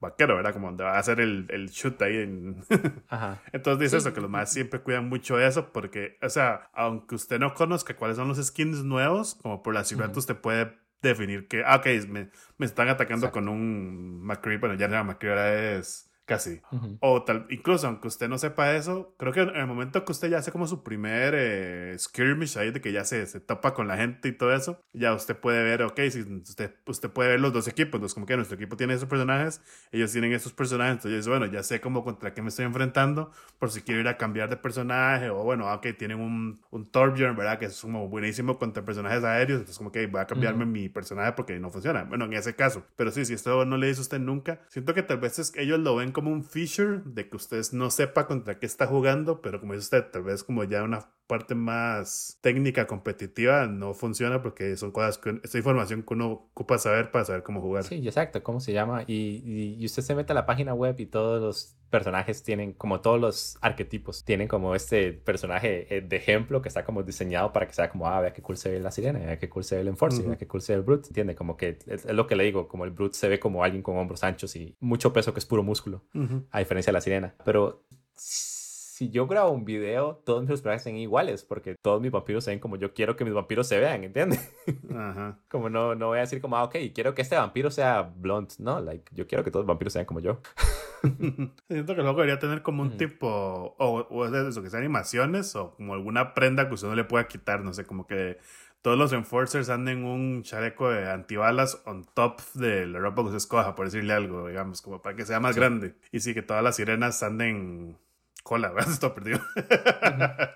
vaquero, ¿verdad? Como donde va a hacer el, el shoot ahí. En... Entonces dice eso, que los más siempre cuidan mucho eso, porque, o sea, aunque usted no conozca cuáles son los skins nuevos, como por la ciudad usted puede definir que, ah, ok, me, me están atacando con un McCree, bueno, ya no McCree ahora es Casi. O tal, incluso aunque usted no sepa eso, creo que en el momento que usted ya hace como su primer eh, skirmish ahí, de que ya se, se topa con la gente y todo eso, ya usted puede ver, ok, si usted, usted puede ver los dos equipos, entonces como que nuestro equipo tiene esos personajes, ellos tienen esos personajes, entonces bueno, ya sé como contra qué me estoy enfrentando, por si quiero ir a cambiar de personaje, o bueno, ok, tienen un, un Torbjorn, ¿verdad? Que es como buenísimo contra personajes aéreos, entonces como que voy a cambiarme mi personaje porque no funciona. Bueno, en ese caso, pero sí, si esto no le dice usted nunca, siento que tal vez es, ellos lo ven como un feature de que usted no sepa contra qué está jugando, pero como dice usted, tal vez como ya una parte más técnica, competitiva, no funciona porque son cosas que, esta información que uno ocupa saber para saber cómo jugar. Sí, exacto, cómo se llama. Y, y, usted se mete a la página web y todos los personajes tienen, como todos los arquetipos, tienen como este personaje eh, de ejemplo que está como diseñado para que sea como, ah, vea qué cool se ve la sirena, vea qué cool se ve el Enforcer, vea qué cool se ve el Brute, ¿entiende? Como que es, lo que le digo, como el Brute se ve como alguien con hombros anchos y mucho peso que es puro músculo, a diferencia de la sirena. Pero si yo grabo un video, todos mis personajes sean iguales, porque todos mis vampiros se ven como yo quiero que mis vampiros se vean, ¿entiendes? Ajá. como no, no voy a decir como, ah, ok, quiero que este vampiro sea blond, no, like, yo quiero que todos los vampiros sean como yo. Siento que luego debería tener como un tipo, o, o es eso, que sean animaciones, o como alguna prenda que usted no le pueda quitar, no sé, como que todos los enforcers anden un chaleco de antibalas on top de la ropa que se escoja, por decirle algo, digamos, como para que sea más grande. Y sí, que todas las sirenas anden cola, ¿verdad? Estoy perdido.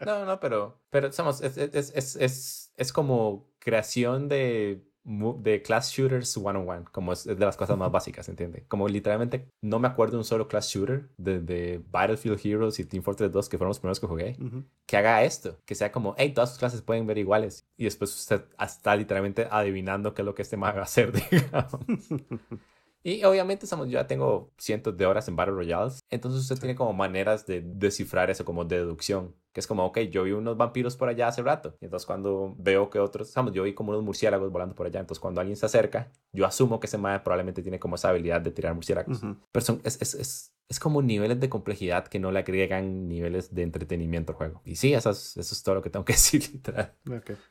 no, no, pero, pero somos, es, es, es, es, como creación de de class shooters one on one, como es, de las cosas más básicas, ¿entiendes? Como literalmente no me acuerdo de un solo class shooter de, Battlefield Heroes y Team Fortress 2, que fueron los primeros que jugué, que haga esto, que sea como, hey, todas sus clases pueden ver iguales, y después usted está literalmente adivinando qué es lo que este mag va a hacer, digamos. Y obviamente yo ya tengo cientos de horas en Battle Royales, entonces usted tiene como maneras de descifrar eso como deducción, que es como, ok, yo vi unos vampiros por allá hace rato, y entonces cuando veo que otros, estamos, yo vi como unos murciélagos volando por allá, entonces cuando alguien se acerca, yo asumo que ese man probablemente tiene como esa habilidad de tirar murciélagos. Pero son, es, es, es, es, como niveles de complejidad que no le agregan niveles de entretenimiento al juego. Y sí, eso es, eso es todo lo que tengo que decir, literal.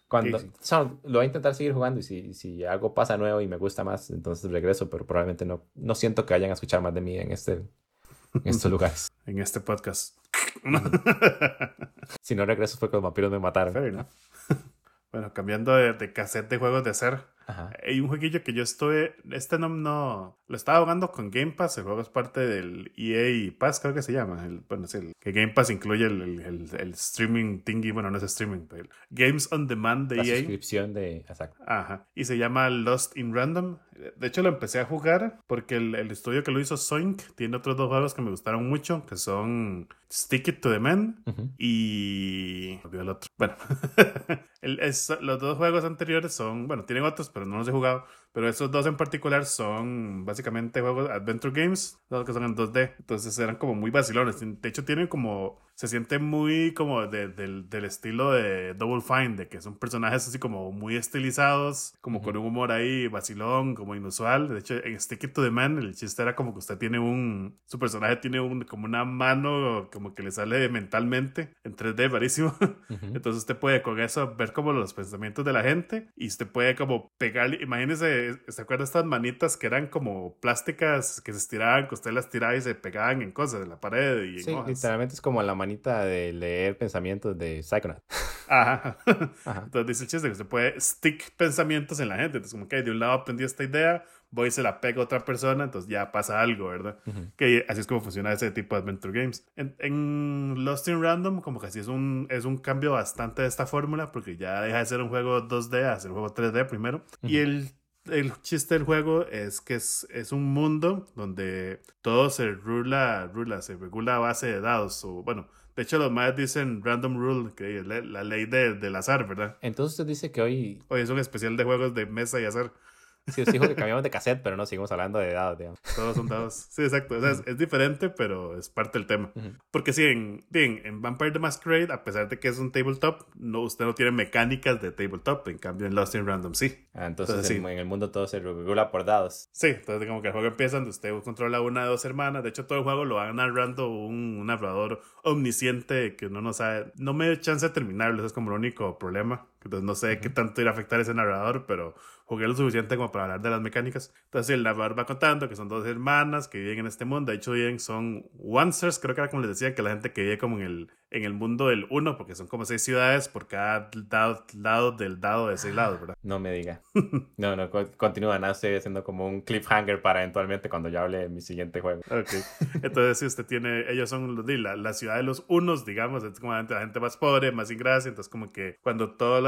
Cuando, lo voy a intentar seguir jugando y si, si algo pasa nuevo y me gusta más, entonces regreso, pero probablemente no, no siento que vayan a escuchar más de mí en, este, en estos lugares. en este podcast. si no regreso fue cuando los vampiros me mataron. bueno, cambiando de, de cassette de juegos de hacer hay un jueguillo que yo estoy. Este no, no. Lo estaba jugando con Game Pass. El juego es parte del EA Pass, creo que se llama. El, bueno, es el, que Game Pass incluye el, el, el, streaming thingy. Bueno, no es streaming, pero Games on Demand de La EA. suscripción de. Exacto. Ajá. Y se llama Lost in Random. De hecho, lo empecé a jugar porque el, estudio que lo hizo Soink tiene otros dos juegos que me gustaron mucho, que son Stick It to the Man y. Olvidé el otro. Bueno, es, los dos juegos anteriores son. Bueno, tienen otros pero no los he jugado. Pero esos dos en particular son básicamente juegos Adventure Games, los que son en 2D. Entonces eran como muy vacilones. De hecho, tienen como se siente muy como del estilo de Double Fine, de que son personajes así como muy estilizados, como con un humor ahí vacilón, como inusual. De hecho, en Stick It to the Man, el chiste era como que usted tiene un, su personaje tiene un, como una mano como que le sale mentalmente en 3D, rarísimo. Entonces usted puede con eso ver como los pensamientos de la gente y usted puede como pegarle, imagínese, ¿se acuerda estas manitas que eran como plásticas que se estiraban, que usted las tiraba y se pegaban en cosas, en la pared y en sí, literalmente es como la manita de leer pensamientos de Psychonaut. Ajá. Entonces dice el chiste que se puede stick pensamientos en la gente. Entonces, como que de un lado aprendí esta idea, voy y se la pego a otra persona, entonces ya pasa algo, ¿verdad? Que así es como funciona ese tipo de adventure games. En, Lost in Random, como que así es un, es un cambio bastante de esta fórmula, porque ya deja de ser un juego 2D a ser un juego 3D primero. Y el el chiste del juego es que es, es, un mundo donde todo se rula, rula, se regula a base de dados. O, bueno, de hecho, los más dicen random rule, que es la, ley de, del azar, ¿verdad? Entonces usted dice que hoy... Hoy es un especial de juegos de mesa y azar. Sí, os dijo que cambiamos de cassette, pero no seguimos hablando de dados, digamos. Todos son dados. Sí, exacto. O sea, es, diferente, pero es parte del tema. Porque sí, en, bien, en Vampire the Masquerade, a pesar de que es un tabletop, no, usted no tiene mecánicas de tabletop. En cambio, en Lost in Random sí. Ah, entonces, en, el mundo todo se regula por dados. Sí, entonces como que el juego empieza donde usted controla una de dos hermanas. De hecho, todo el juego lo va narrando un, un narrador omnisciente que uno no sabe. No me da chance de terminarlo, eso es como el único problema. Entonces no sé qué tanto irá a afectar ese narrador, pero jugué lo suficiente como para hablar de las mecánicas. Entonces el narrador va contando que son dos hermanas que viven en este mundo. De hecho, viven, son Oncers, creo que era como les decía, que la gente que vive como en el, en el mundo del uno, porque son como seis ciudades por cada lado, del dado de seis lados, ¿verdad? No me diga. no, no, continúa, nada, estoy haciendo como un cliffhanger para eventualmente cuando ya hable de mi siguiente juego. Ok. Entonces, si usted tiene, ellos son la, la ciudad de los unos, digamos, es como la gente, más pobre, más ingracia, entonces como que cuando todos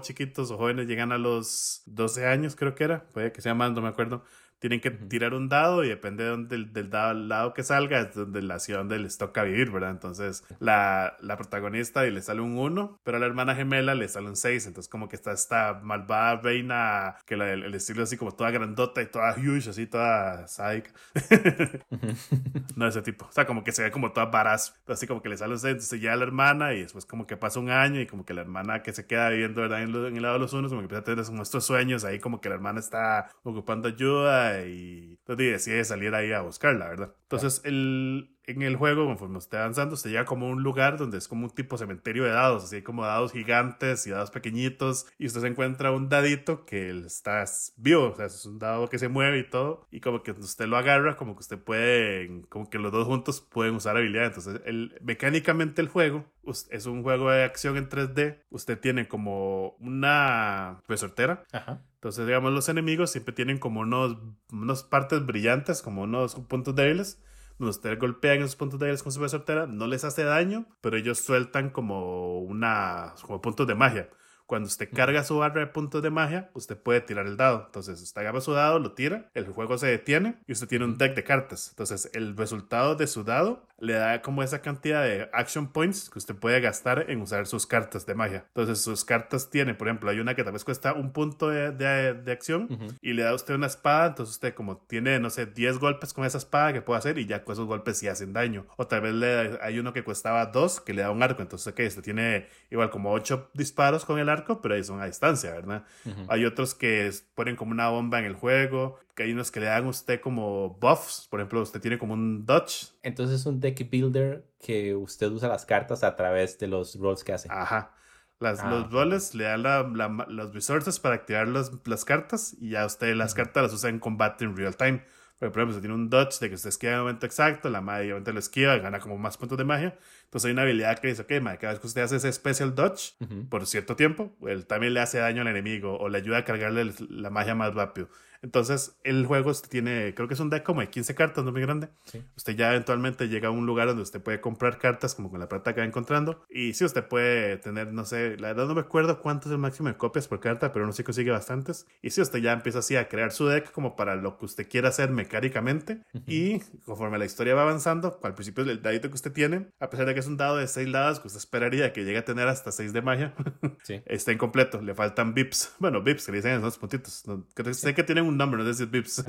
chiquitos o jóvenes llegan a los 12 años, creo que era, puede que sea más, no me acuerdo, tienen que tirar un dado y depende del, del dado, lado que salga, es donde la ciudad donde les toca vivir, ¿verdad? Entonces, la, la protagonista y le sale un 1, pero a la hermana gemela le sale un 6. Entonces, como que está esta malvada reina, que la, el, estilo así como toda grandota y toda huge, así toda sádica. no ese tipo. O sea, como que se ve como toda barazo. Así como que le sale un 6, entonces ya la hermana y después como que pasa un año y como que la hermana que se queda viviendo, ¿verdad? En, en el lado de los unos, como que empieza a tener nuestros sueños ahí, como que la hermana está ocupando ayuda y entonces decide salir ahí a buscarla, ¿verdad? Entonces, el, en el juego, conforme usted avanzando, usted llega como a un lugar donde es como un tipo cementerio de dados, así como dados gigantes y dados pequeñitos, y usted se encuentra un dadito que está vivo, o sea, es un dado que se mueve y todo, y como que usted lo agarra, como que usted puede, como que los dos juntos pueden usar habilidades. Entonces, el, mecánicamente el juego es un juego de acción en 3D, usted tiene como una resortera. Ajá. Entonces, digamos, los enemigos siempre tienen como unos, unas partes brillantes, como unos puntos débiles donde usted golpea en esos puntos débiles con su resortera, no les hace daño, pero ellos sueltan como una como puntos de magia. Cuando usted carga su barra de puntos de magia, usted puede tirar el dado. Entonces, usted agarra su dado, lo tira, el juego se detiene y usted tiene un deck de cartas. Entonces, el resultado de su dado le da como esa cantidad de action points que usted puede gastar en usar sus cartas de magia. Entonces, sus cartas tienen, por ejemplo, hay una que tal vez cuesta un punto de, de, acción y le da a usted una espada. Entonces, usted como tiene, no sé, 10 golpes con esa espada que puede hacer y ya con esos golpes sí hacen daño. O tal vez le, hay uno que costaba 2 que le da un arco. Entonces, ok, usted tiene igual como 8 disparos con el arco pero ahí son a distancia, ¿verdad? Hay otros que ponen como una bomba en el juego, que hay unos que le dan a usted como buffs, por ejemplo, usted tiene como un dodge. Entonces es un deck builder que usted usa las cartas a través de los rolls que hace. Ajá. Las, ah, los roles le dan la, los resources para activar las cartas y ya usted las cartas las usa en combate en real time. Por ejemplo, si tiene un dodge de que usted esquiva en el momento exacto, la magia obviamente lo esquiva gana como más puntos de magia. Entonces hay una habilidad que dice, ok, cada vez que usted hace ese special dodge por cierto tiempo, él también le hace daño al enemigo o le ayuda a cargarle la magia más rápido. Entonces, el juego tiene, creo que es un deck como de 15 cartas, no muy grande. Usted ya eventualmente llega a un lugar donde usted puede comprar cartas, como con la plata que va encontrando. Y sí, usted puede tener, no sé, la verdad no me acuerdo cuánto es el máximo de copias por carta, pero no sé consigue bastantes. Y sí, usted ya empieza así a crear su deck como para lo que usted quiera hacer mecánicamente. Y conforme la historia va avanzando, al principio del dadito que usted tiene, a pesar de que es un dado de 6 lados, que usted esperaría que llegue a tener hasta 6 de magia, está incompleto. Le faltan bips. Bueno, bips, que le dicen esos puntitos. Sé que tienen un nombre, no si es bips.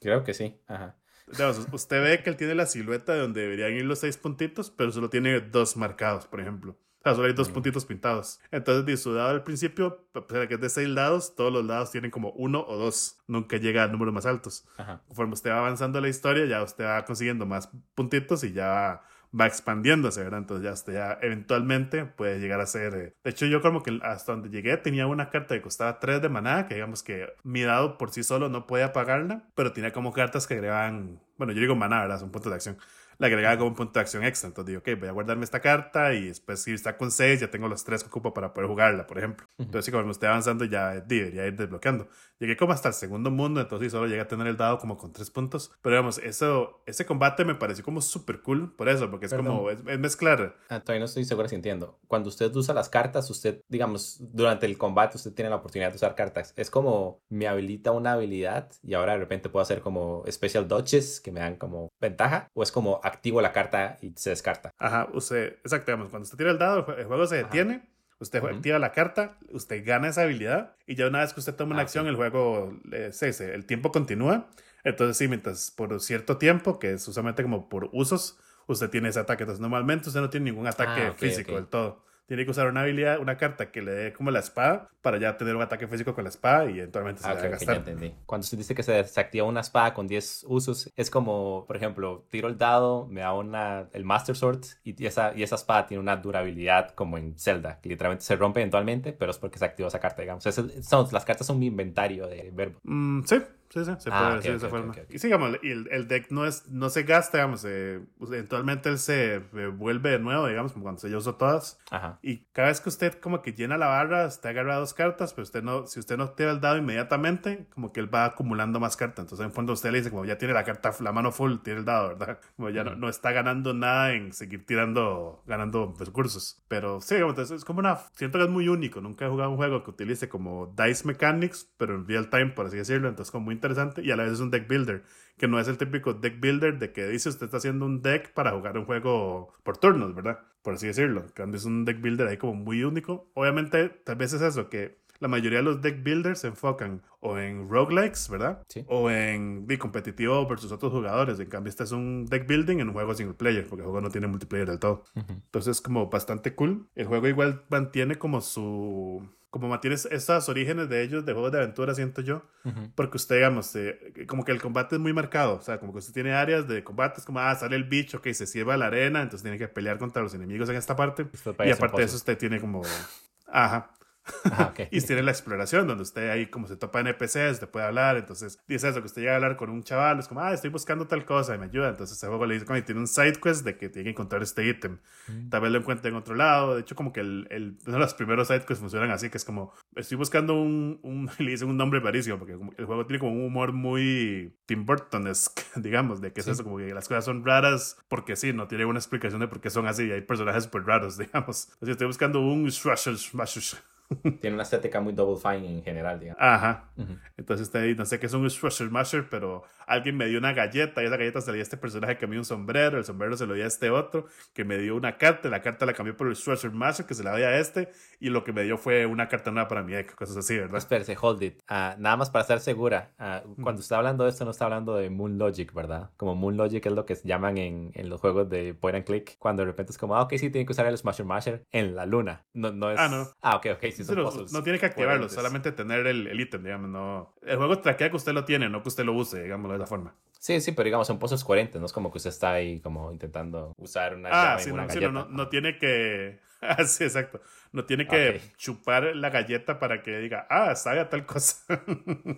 creo que sí. Ajá. usted ve que él tiene la silueta de donde deberían ir los seis puntitos, pero solo tiene dos marcados, por ejemplo. O sea, solo hay dos mm. puntitos pintados. Entonces, su dado al principio, a pesar de que es de seis lados, todos los lados tienen como uno o dos. Nunca llega a números más altos. Conforme usted va avanzando la historia, ya usted va consiguiendo más puntitos y ya va expandiéndose, ¿verdad? Entonces ya, usted ya eventualmente puede llegar a ser... Eh, de hecho, yo como que hasta donde llegué tenía una carta que costaba 3 de maná, que digamos que mi dado por sí solo no podía pagarla, pero tenía como cartas que agregaban... Bueno, yo digo maná, ¿verdad? Son puntos de acción le agregaba como un punto de acción extra. Entonces digo, ok, voy a guardarme esta carta y después si está con 6 ya tengo los 3 que ocupo para poder jugarla, por ejemplo. Entonces, si como esté avanzando ya debería ir desbloqueando. Llegué como hasta el segundo mundo, entonces solo llegué a tener el dado como con 3 puntos. Pero digamos, eso, ese combate me pareció como súper cool por eso, porque es como, es, mezclar. Ah, todavía no estoy seguro si entiendo. Cuando usted usa las cartas, usted, digamos, durante el combate usted tiene la oportunidad de usar cartas. Es como me habilita una habilidad y ahora de repente puedo hacer como special dodges que me dan como ventaja, o es como activo la carta y se descarta. Ajá, usted, exacto, cuando usted tira el dado, el juego se detiene. Usted activa la carta, usted gana esa habilidad y ya una vez que usted toma una ah, acción, el juego, eh, el tiempo continúa. Entonces, sí, mientras por cierto tiempo, que es usualmente como por usos, usted tiene ese ataque. Entonces, normalmente usted no tiene ningún ataque ah, físico del todo tiene que usar una habilidad, una carta que le dé como la espada para ya tener un ataque físico con la espada y eventualmente se ah, va a gastar. Cuando usted dice que se desactiva una espada con 10 usos, es como, por ejemplo, tiro el dado, me da una, el Master Sword y esa, y esa espada tiene una durabilidad como en Zelda, que literalmente se rompe eventualmente, pero es porque se activó esa carta, digamos. son, las cartas son mi inventario de verbo. Mm, sí, Sí, sí, se puede ah, decir de esa forma. y sigamos, el, el, deck no, es, no se gasta, digamos, eh, eventualmente él se eh, vuelve de nuevo, digamos, como cuando se usó todas. Ajá. Y cada vez que usted como que llena la barra, usted agarra dos cartas, pero usted no, si usted no tira el dado inmediatamente, como que él va acumulando más cartas. Entonces, en fondo, usted le dice, como ya tiene la carta, la mano full, tiene el dado, ¿verdad? Como ya no, no, está ganando nada en seguir tirando, ganando recursos. Pero sí, entonces es como una, siento que es muy único. Nunca he jugado un juego que utilice como dice mechanics, pero en real time, por así decirlo. Entonces, como muy interesante y a la vez es un deck builder, que no es el típico deck builder de que dice usted está haciendo un deck para jugar un juego por turnos, ¿verdad? Por así decirlo. Cuando es un deck builder ahí como muy único. Obviamente, tal vez es eso, que la mayoría de los deck builders se enfocan o en roguelikes, ¿verdad? Sí. O en de competitivo versus otros jugadores. En cambio, este es un deck building en un juego single player, porque el juego no tiene multiplayer del todo. Entonces, es como bastante cool. El juego igual mantiene como su como mantiene estos orígenes de ellos de juegos de aventura, siento yo, porque usted, digamos, eh, como que el combate es muy marcado, o sea, como que usted tiene áreas de combate, es como, ah, sale el bicho, que se sirva la arena, entonces tiene que pelear contra los enemigos en esta parte, y aparte de eso usted tiene como, ajá, y tiene la exploración, donde usted ahí como se topa NPCs, usted puede hablar, entonces dice eso, que usted llega a hablar con un chaval, es como, ah, estoy buscando tal cosa y me ayuda, entonces ese juego le dice, como, tiene un side quest de que tiene que encontrar este ítem, mm. tal vez lo encuentre en otro lado, de hecho como que el, el, uno de los primeros side quests funcionan así, que es como, estoy buscando un, un le dicen un nombre parísimo, porque el juego tiene como un humor muy Tim Burtonesque, digamos, de que es eso, como que las cosas son raras porque sí, no tiene una explicación de por qué son así, y hay personajes súper raros, digamos, entonces estoy buscando un Tiene una estética muy double fine en general, digamos. Ajá. Entonces está ahí, no sé qué es un Smasher Masher, pero alguien me dio una galleta y esa galleta se le dio a este personaje que me dio un sombrero, el sombrero se lo dio a este otro, que me dio una carta, la carta la cambió por el Smasher Masher, que se la dio a este, y lo que me dio fue una carta nueva para mi deck, cosas así, ¿verdad? Espérese, hold it. Ah, nada más para estar segura, ah, cuando está hablando de esto, no está hablando de Moon Logic, ¿verdad? Como Moon Logic es lo que llaman en, en los juegos de point and click, cuando de repente es como, ah, ok, sí, tiene que usar el Smasher Masher en la luna. No, no es... Ah, no. Ah, ok, ok, sí, son no tiene que activarlo, solamente tener el, ítem, digamos, no. El juego traquea que usted lo tiene, no que usted lo use, digámoslo de esa forma. Sí, sí, pero digamos, son pozos coherentes, no es como que usted está ahí como intentando usar una ah, sí, no, sí, no, no, tiene que... Ah, sí, exacto. No tiene que chupar la galleta para que diga, ah, sabe a tal cosa.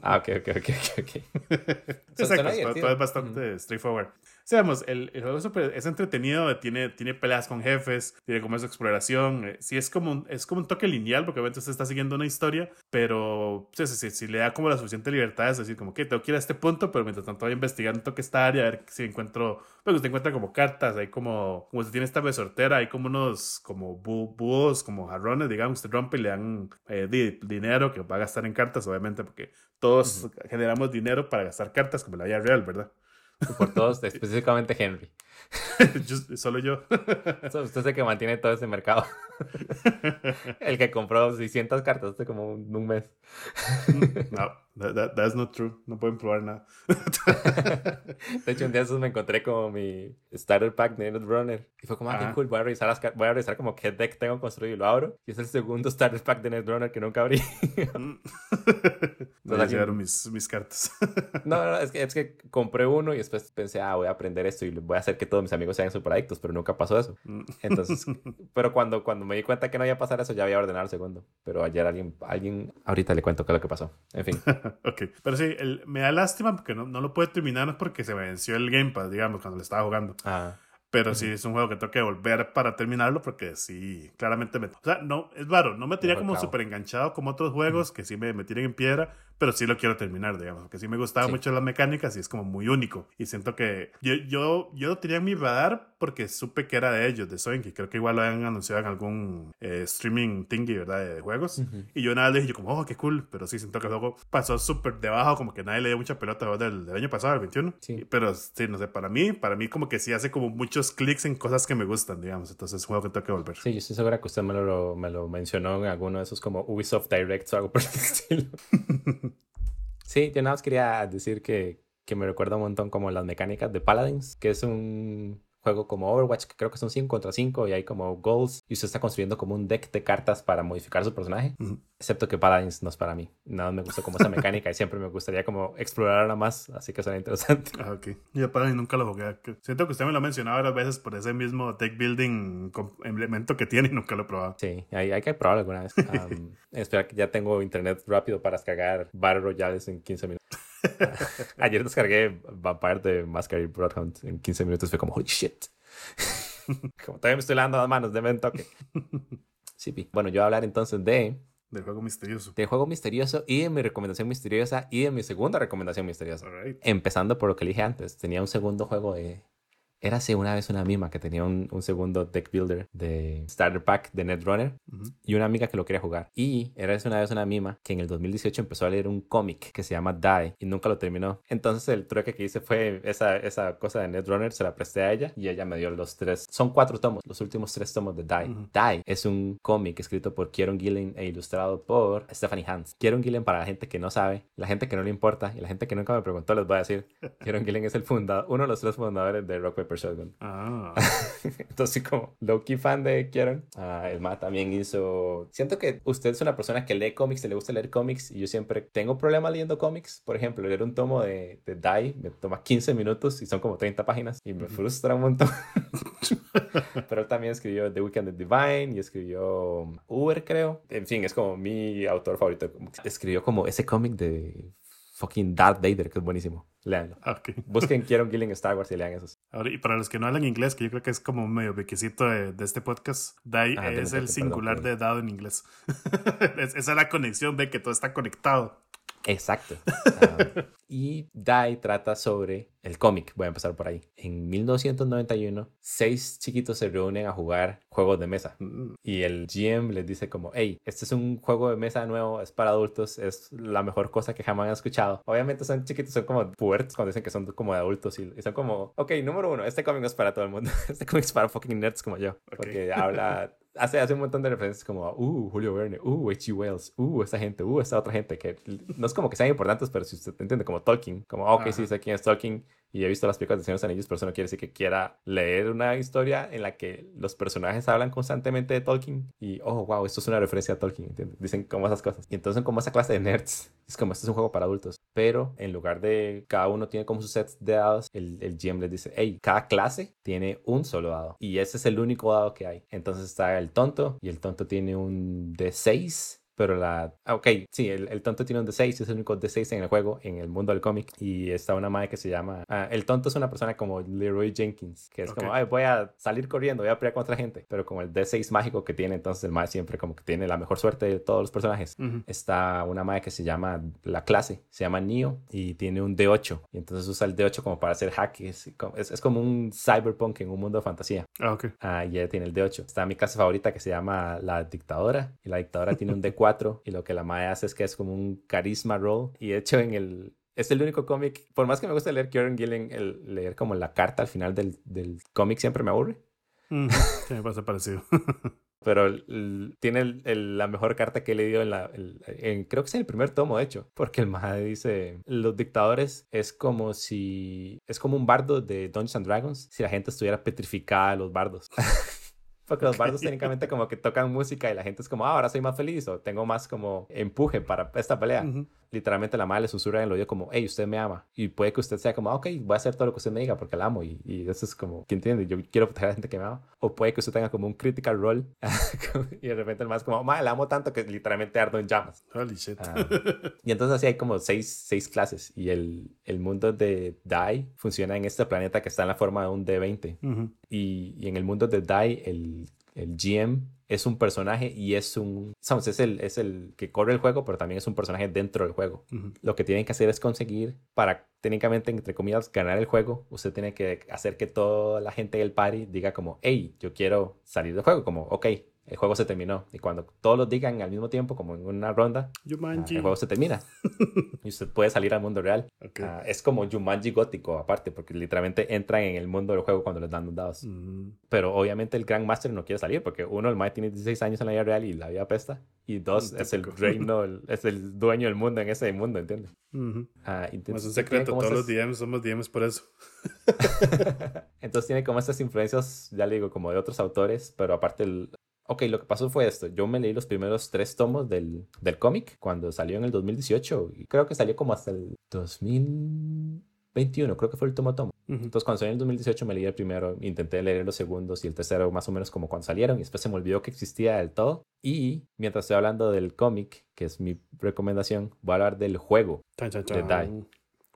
ah, ok, ok, ok, ok. Exacto, todo, es bastante straightforward. Seamos, el, el, juego es, entretenido, tiene, tiene peleas con jefes, tiene como esa exploración. Eh, sí, es como, un, es como un toque lineal, porque obviamente usted está siguiendo una historia, pero si sí, sí, le da como la suficiente libertad, es decir, como que tengo que ir a este punto, pero mientras tanto voy a investigar investigar un toque esta área, a ver si encuentro, pues usted encuentra como cartas, hay como, como si tiene esta resortera, hay como unos, como búhos, como jarrones, digamos, usted rompe y le dan eh, dinero que va a gastar en cartas, obviamente, porque todos generamos dinero para gastar cartas como la vida real, ¿verdad? Por todos, específicamente Henry. solo yo. Usted es el que mantiene todo ese mercado. el que compró 600 cartas hace como un, mes. no, that, that's not true. No pueden probar nada. de hecho, un día me encontré como mi starter pack de Netrunner. Y fue como, ah, qué cool. Voy a, revisar las, voy a revisar como qué deck tengo construido y lo abro. Y es el segundo starter pack de Netrunner que nunca abrí. no llegaron mis, mis cartas. no, no, es que, es que compré uno y después pensé, ah, voy a aprender esto y voy a hacer que todos mis amigos sean super adictos, pero nunca pasó eso. Mm. Entonces, pero cuando, cuando me di cuenta que no iba a pasar eso, ya había ordenado el segundo. Pero ayer alguien, alguien, ahorita le cuento qué es lo que pasó. En fin. ok, pero sí, me da lástima porque no, no lo puede terminar, no es porque se me venció el Game Pass, digamos, cuando le estaba jugando. Ah. Pero sí es un juego que tengo que volver para terminarlo porque sí, claramente me... O sea, no, es raro, no me tenía como súper enganchado como otros juegos que sí me, me tiran en piedra, pero sí lo quiero terminar, digamos, porque sí me gustaba mucho las mecánicas y es como muy único. Y siento que yo, yo, yo lo tenía en mi radar porque supe que era de ellos, de Soin, que creo que igual lo habían anunciado en algún eh, streaming thingy, ¿verdad? De juegos. Y yo nada le dije, yo como, oh, qué cool, pero sí siento que luego pasó súper debajo, como que nadie le dio mucha pelota del, del año pasado, el 21. Sí. Pero sí, no sé, para mí, para mí como que sí hace como muchos clics en cosas que me gustan, digamos. Entonces es un juego que tengo que volver. Sí, yo estoy segura que usted me lo, me lo mencionó en alguno de esos como Ubisoft Directs o algo por el estilo. Sí, yo nada más quería decir que, que me recuerda un montón como las mecánicas de Paladins, que es un juego como Overwatch, que creo que son 5 contra 5 y hay como goals y usted está construyendo como un deck de cartas para modificar su personaje. Excepto que Paladins no es para mí. Nada me gusta como esa mecánica y siempre me gustaría como explorarla más, así que suena interesante. Ah, ok. Yo Paladins nunca lo jugué. Siento que usted me lo ha mencionado varias veces por ese mismo deck building elemento que tiene y nunca lo he probado. Sí, hay, hay que probarlo alguna vez. espera que ya tengo internet rápido para descargar Battle Royales en 15 minutos. Ayer descargué Vampire de Masquerade Bloodhound en 15 minutos. Fue como, holy shit. como todavía me estoy lavando las manos, de un toque. Sí, bueno, yo voy a hablar entonces de... Del juego misterioso. Del juego misterioso y de mi recomendación misteriosa y de mi segunda recomendación misteriosa. Empezando por lo que dije antes. Tenía un segundo juego de, Érase una vez una mima que tenía un, un, segundo deck builder de Starter Pack de Netrunner y una amiga que lo quería jugar. Y era una vez una mima que en el 2018 empezó a leer un cómic que se llama Die y nunca lo terminó. Entonces el truque que hice fue esa, esa cosa de Netrunner, se la presté a ella y ella me dio los tres. Son cuatro tomos, los últimos tres tomos de Die. Die es un cómic escrito por Kieron Gillen e ilustrado por Stephanie Hans. Kieron Gillen, para la gente que no sabe, la gente que no le importa y la gente que nunca me preguntó, les voy a decir: Kieron Gillen es el fundador, uno de los tres fundadores de Rock Ah. Entonces, como Loki fan de Kieron. Ah, el Ma también hizo. Siento que usted es una persona que lee cómics, le gusta leer cómics, y yo siempre tengo problemas leyendo cómics. Por ejemplo, leer un tomo de, de Die me toma 15 minutos y son como 30 páginas y me frustra un montón. Pero él también escribió The Weekend of Divine y escribió Uber, creo. En fin, es como mi autor favorito. Escribió como ese cómic de fucking Darth Vader, que es buenísimo. Leanlo. Okay. Busquen Quiero Killing Star Wars y lean esos. Ahora, y para los que no hablan inglés, que yo creo que es como medio bequecito de, este podcast, DAI ah, es el singular de dado en inglés. esa es la conexión, ve que todo está conectado. Exacto. Ah, y Dai trata sobre el cómic. Voy a empezar por ahí. En 1991, seis chiquitos se reúnen a jugar juegos de mesa. Mm. Y el GM les dice como, hey, este es un juego de mesa nuevo, es para adultos, es la mejor cosa que jamás han escuchado. Obviamente son chiquitos, son como puertos cuando dicen que son como de adultos y, son como, ok, número uno, este cómic no es para todo el mundo. Este cómic es para fucking nerds como yo. Porque habla hace, hace un montón de referencias como, uh, Julio Verne, uh, H.G. Wells, uh, esta gente, uh, esta otra gente, que no es como que sean importantes, pero si usted entiende, como Tolkien, como, ok, sí, sé quién es Tolkien, y he visto las películas de Señor los Anillos, pero eso no quiere decir que quiera leer una historia en la que los personajes hablan constantemente de Tolkien y, oh, wow, esto es una referencia a Tolkien, ¿entiendes? Dicen como esas cosas. Y entonces como esa clase de nerds, es como, esto es un juego para adultos. Pero en lugar de cada uno tiene como sus sets de dados, el, el GM les dice, hey, cada clase tiene un solo dado. Y ese es el único dado que hay. Entonces está el tonto y el tonto tiene un D6 pero la... Ah, ok, sí, el, tonto tiene un D6, es el único D6 en el juego, en el mundo del cómic, y está una madre que se llama... Ah, el tonto es una persona como Leroy Jenkins, que es como, ay, voy a salir corriendo, voy a pelear contra gente, pero como el D6 mágico que tiene, entonces el madre siempre como que tiene la mejor suerte de todos los personajes. Está una madre que se llama, la clase, se llama Neo, y tiene un D8, y entonces usa el D8 como para hacer hacks, es, es, como un cyberpunk en un mundo de fantasía. Ah, ok. Ah, y ella tiene el D8. Está mi clase favorita que se llama la dictadora, y la dictadora tiene un D4 y lo que la madre hace es que es como un carisma roll y hecho en el es el único cómic, por más que me gusta leer Kieran Gillen, el leer como la carta al final del, del cómic siempre me aburre. sí, me pasa parecido. Pero tiene la mejor carta que he leído en la. En, creo que es en el primer tomo, de hecho. Porque el Mahade dice: Los dictadores es como si. Es como un bardo de Dungeons and Dragons si la gente estuviera petrificada de los bardos. Porque los bardos técnicamente como que tocan música y la gente es como, ah, ahora soy más feliz o tengo más como empuje para esta pelea literalmente la madre le susurra en el oído como, hey, usted me ama. Y puede que usted sea como, ok, voy a hacer todo lo que usted me diga porque la amo. Y, y eso es como, ¿quién entiende? Yo quiero proteger a la gente que me ama. O puede que usted tenga como un critical role y de repente el más como, madre, la amo tanto que literalmente ardo en llamas. Holy shit. Ah. y entonces así hay como seis, seis clases. Y el, el mundo de Dai funciona en este planeta que está en la forma de un D20. y, y en el mundo de Dai, el, el GM es un personaje y es un, sabes, es el, es el que corre el juego, pero también es un personaje dentro del juego. Lo que tienen que hacer es conseguir para técnicamente, entre comillas, ganar el juego, usted tiene que hacer que toda la gente del party diga como, hey, yo quiero salir del juego, como, ok, el juego se terminó. Y cuando todos lo digan al mismo tiempo, como en una ronda, ah, el juego se termina. y usted puede salir al mundo real. Ah, es como Jumanji gótico, aparte, porque literalmente entran en el mundo del juego cuando les dan dados. Mm. Pero obviamente el Grand Master no quiere salir, porque uno, el Mae tiene 16 años en la vida real y la vida pesta. Y dos, es el reino, es el dueño del mundo en ese mundo, ¿entiendes? Ah, es un secreto, todos los DMs somos DMs por eso. entonces tiene como estas influencias, ya le digo, como de otros autores, pero aparte el, Ok, lo que pasó fue esto. Yo me leí los primeros tres tomos del, del cómic cuando salió en el 2018 y creo que salió como hasta el 2021, creo que fue el tomo tomo. Entonces cuando salió en el 2018 me leí el primero, intenté leer los segundos y el tercero más o menos como cuando salieron y después se me olvidó que existía del todo. Y mientras estoy hablando del cómic, que es mi recomendación, voy a hablar del juego de Die.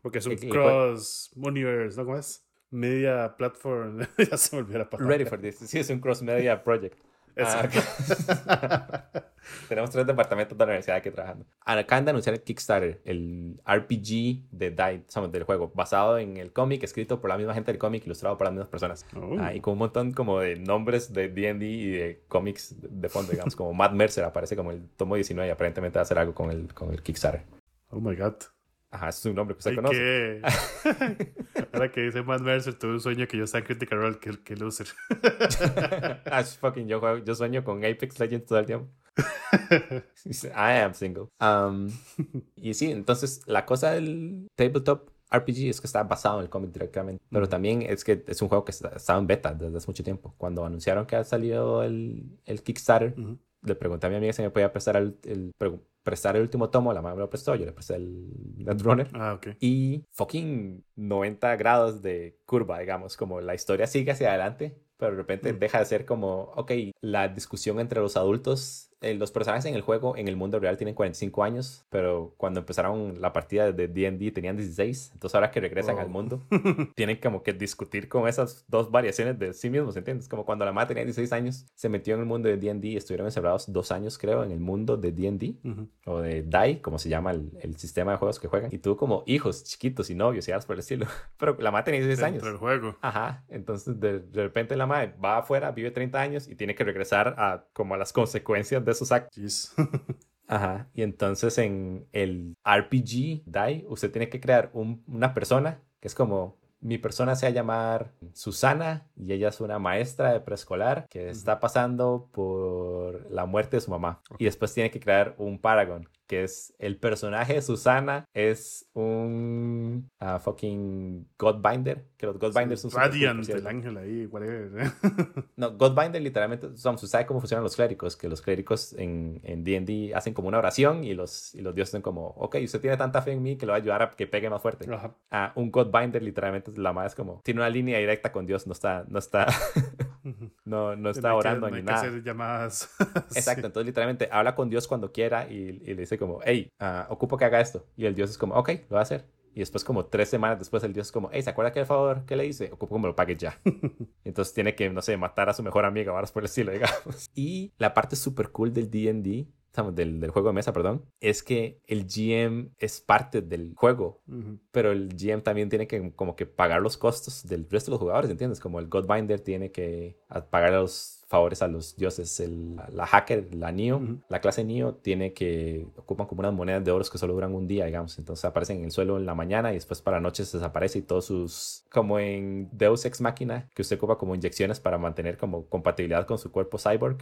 Porque es un cross universe, ¿no? ¿Cómo es? Media platform. ya se me olvidó la palabra. Ready for this. Sí, es un cross media project. Ah, Tenemos tres departamentos de la universidad aquí trabajando. Acaban de anunciar el Kickstarter, el RPG de Die, del juego, basado en el cómic, escrito por la misma gente del cómic, ilustrado por las mismas personas. Oh. Ah, y con un montón como de nombres de D&D y de cómics de fondo, digamos, como Matt Mercer aparece como el tomo 19 y aparentemente va a hacer algo con el, con el Kickstarter. Oh my god. Ajá, es un nombre que usted conoce. Ahora que dice Matt Mercer, tuve un sueño que yo sea Critical Role que, que loser. ah, fucking, yo, yo sueño con Apex Legends todo el tiempo. I am single. Um, y sí, entonces la cosa del tabletop RPG es que está basado en el cómic directamente. Pero también es que es un juego que estaba en beta desde hace mucho tiempo. Cuando anunciaron que ha salido el, el Kickstarter, le pregunté a mi amiga si me podía prestar el, el prestar el último tomo, la madre me lo prestó, yo le presté el Netrunner. Ah, ok. Y fucking 90 grados de curva, digamos, como la historia sigue hacia adelante, pero de repente mm. deja de ser como, ok, la discusión entre los adultos eh, los personajes en el juego, en el mundo real, tienen 45 años, pero cuando empezaron la partida de D&D tenían 16. Entonces ahora que regresan al mundo, tienen como que discutir con esas dos variaciones de sí mismos, ¿entiendes? Como cuando la madre tenía 16 años, se metió en el mundo de D&D y estuvieron encerrados dos años, creo, en el mundo de D&D, o de DAI, como se llama el, sistema de juegos que juegan. Y tuvo como hijos chiquitos y novios y algo por el estilo. Pero la madre tenía 16 años. el juego. Ajá. Entonces de, de repente la madre va afuera, vive 30 años y tiene que regresar a como a las consecuencias de esos actos. Ajá. Y entonces en el RPG DAI, usted tiene que crear una persona que es como mi persona se va a llamar Susana y ella es una maestra de preescolar que está pasando por la muerte de su mamá. Y después tiene que crear un Paragon, que es el personaje de Susana, es un uh, fucking Godbinder, que los Godbinders son Radiant, el ángel ahí, whatever. no, Godbinder literalmente, son, sabe cómo funcionan los clérigos, que los clérigos en D&D hacen como una oración y los, y los dioses son como, ok, usted tiene tanta fe en mí que lo va a ayudar a que pegue más fuerte. Uh, un Godbinder literalmente la madre es como, tiene una línea directa con Dios, no está, no está, no no, no está orando ni nada. hacer llamadas. Exacto, entonces literalmente habla con Dios cuando quiera y, le dice como, hey, uh, ocupo que haga esto. Y el Dios es como, ok, lo va a hacer. Y después, como tres semanas después, el dios es como, hey, ¿se acuerda que el favor que le hice? Ocupo que me lo pague ya. Entonces tiene que, no sé, matar a su mejor amiga, varas por el estilo, digamos. Y la parte súper cool del D&D del, del, juego de mesa, perdón, es que el GM es parte del juego, pero el GM también tiene que como que pagar los costos del resto de los jugadores, ¿entiendes? Como el Godbinder tiene que pagar los favores a los dioses. El, la hacker, la Neo, la clase Neo, tiene que ocupan como unas monedas de oro que solo duran un día, digamos. Entonces aparecen en el suelo en la mañana y después para la noche se desaparece y todos sus, como en Deus Ex Máquina, que usted ocupa como inyecciones para mantener como compatibilidad con su cuerpo cyborg.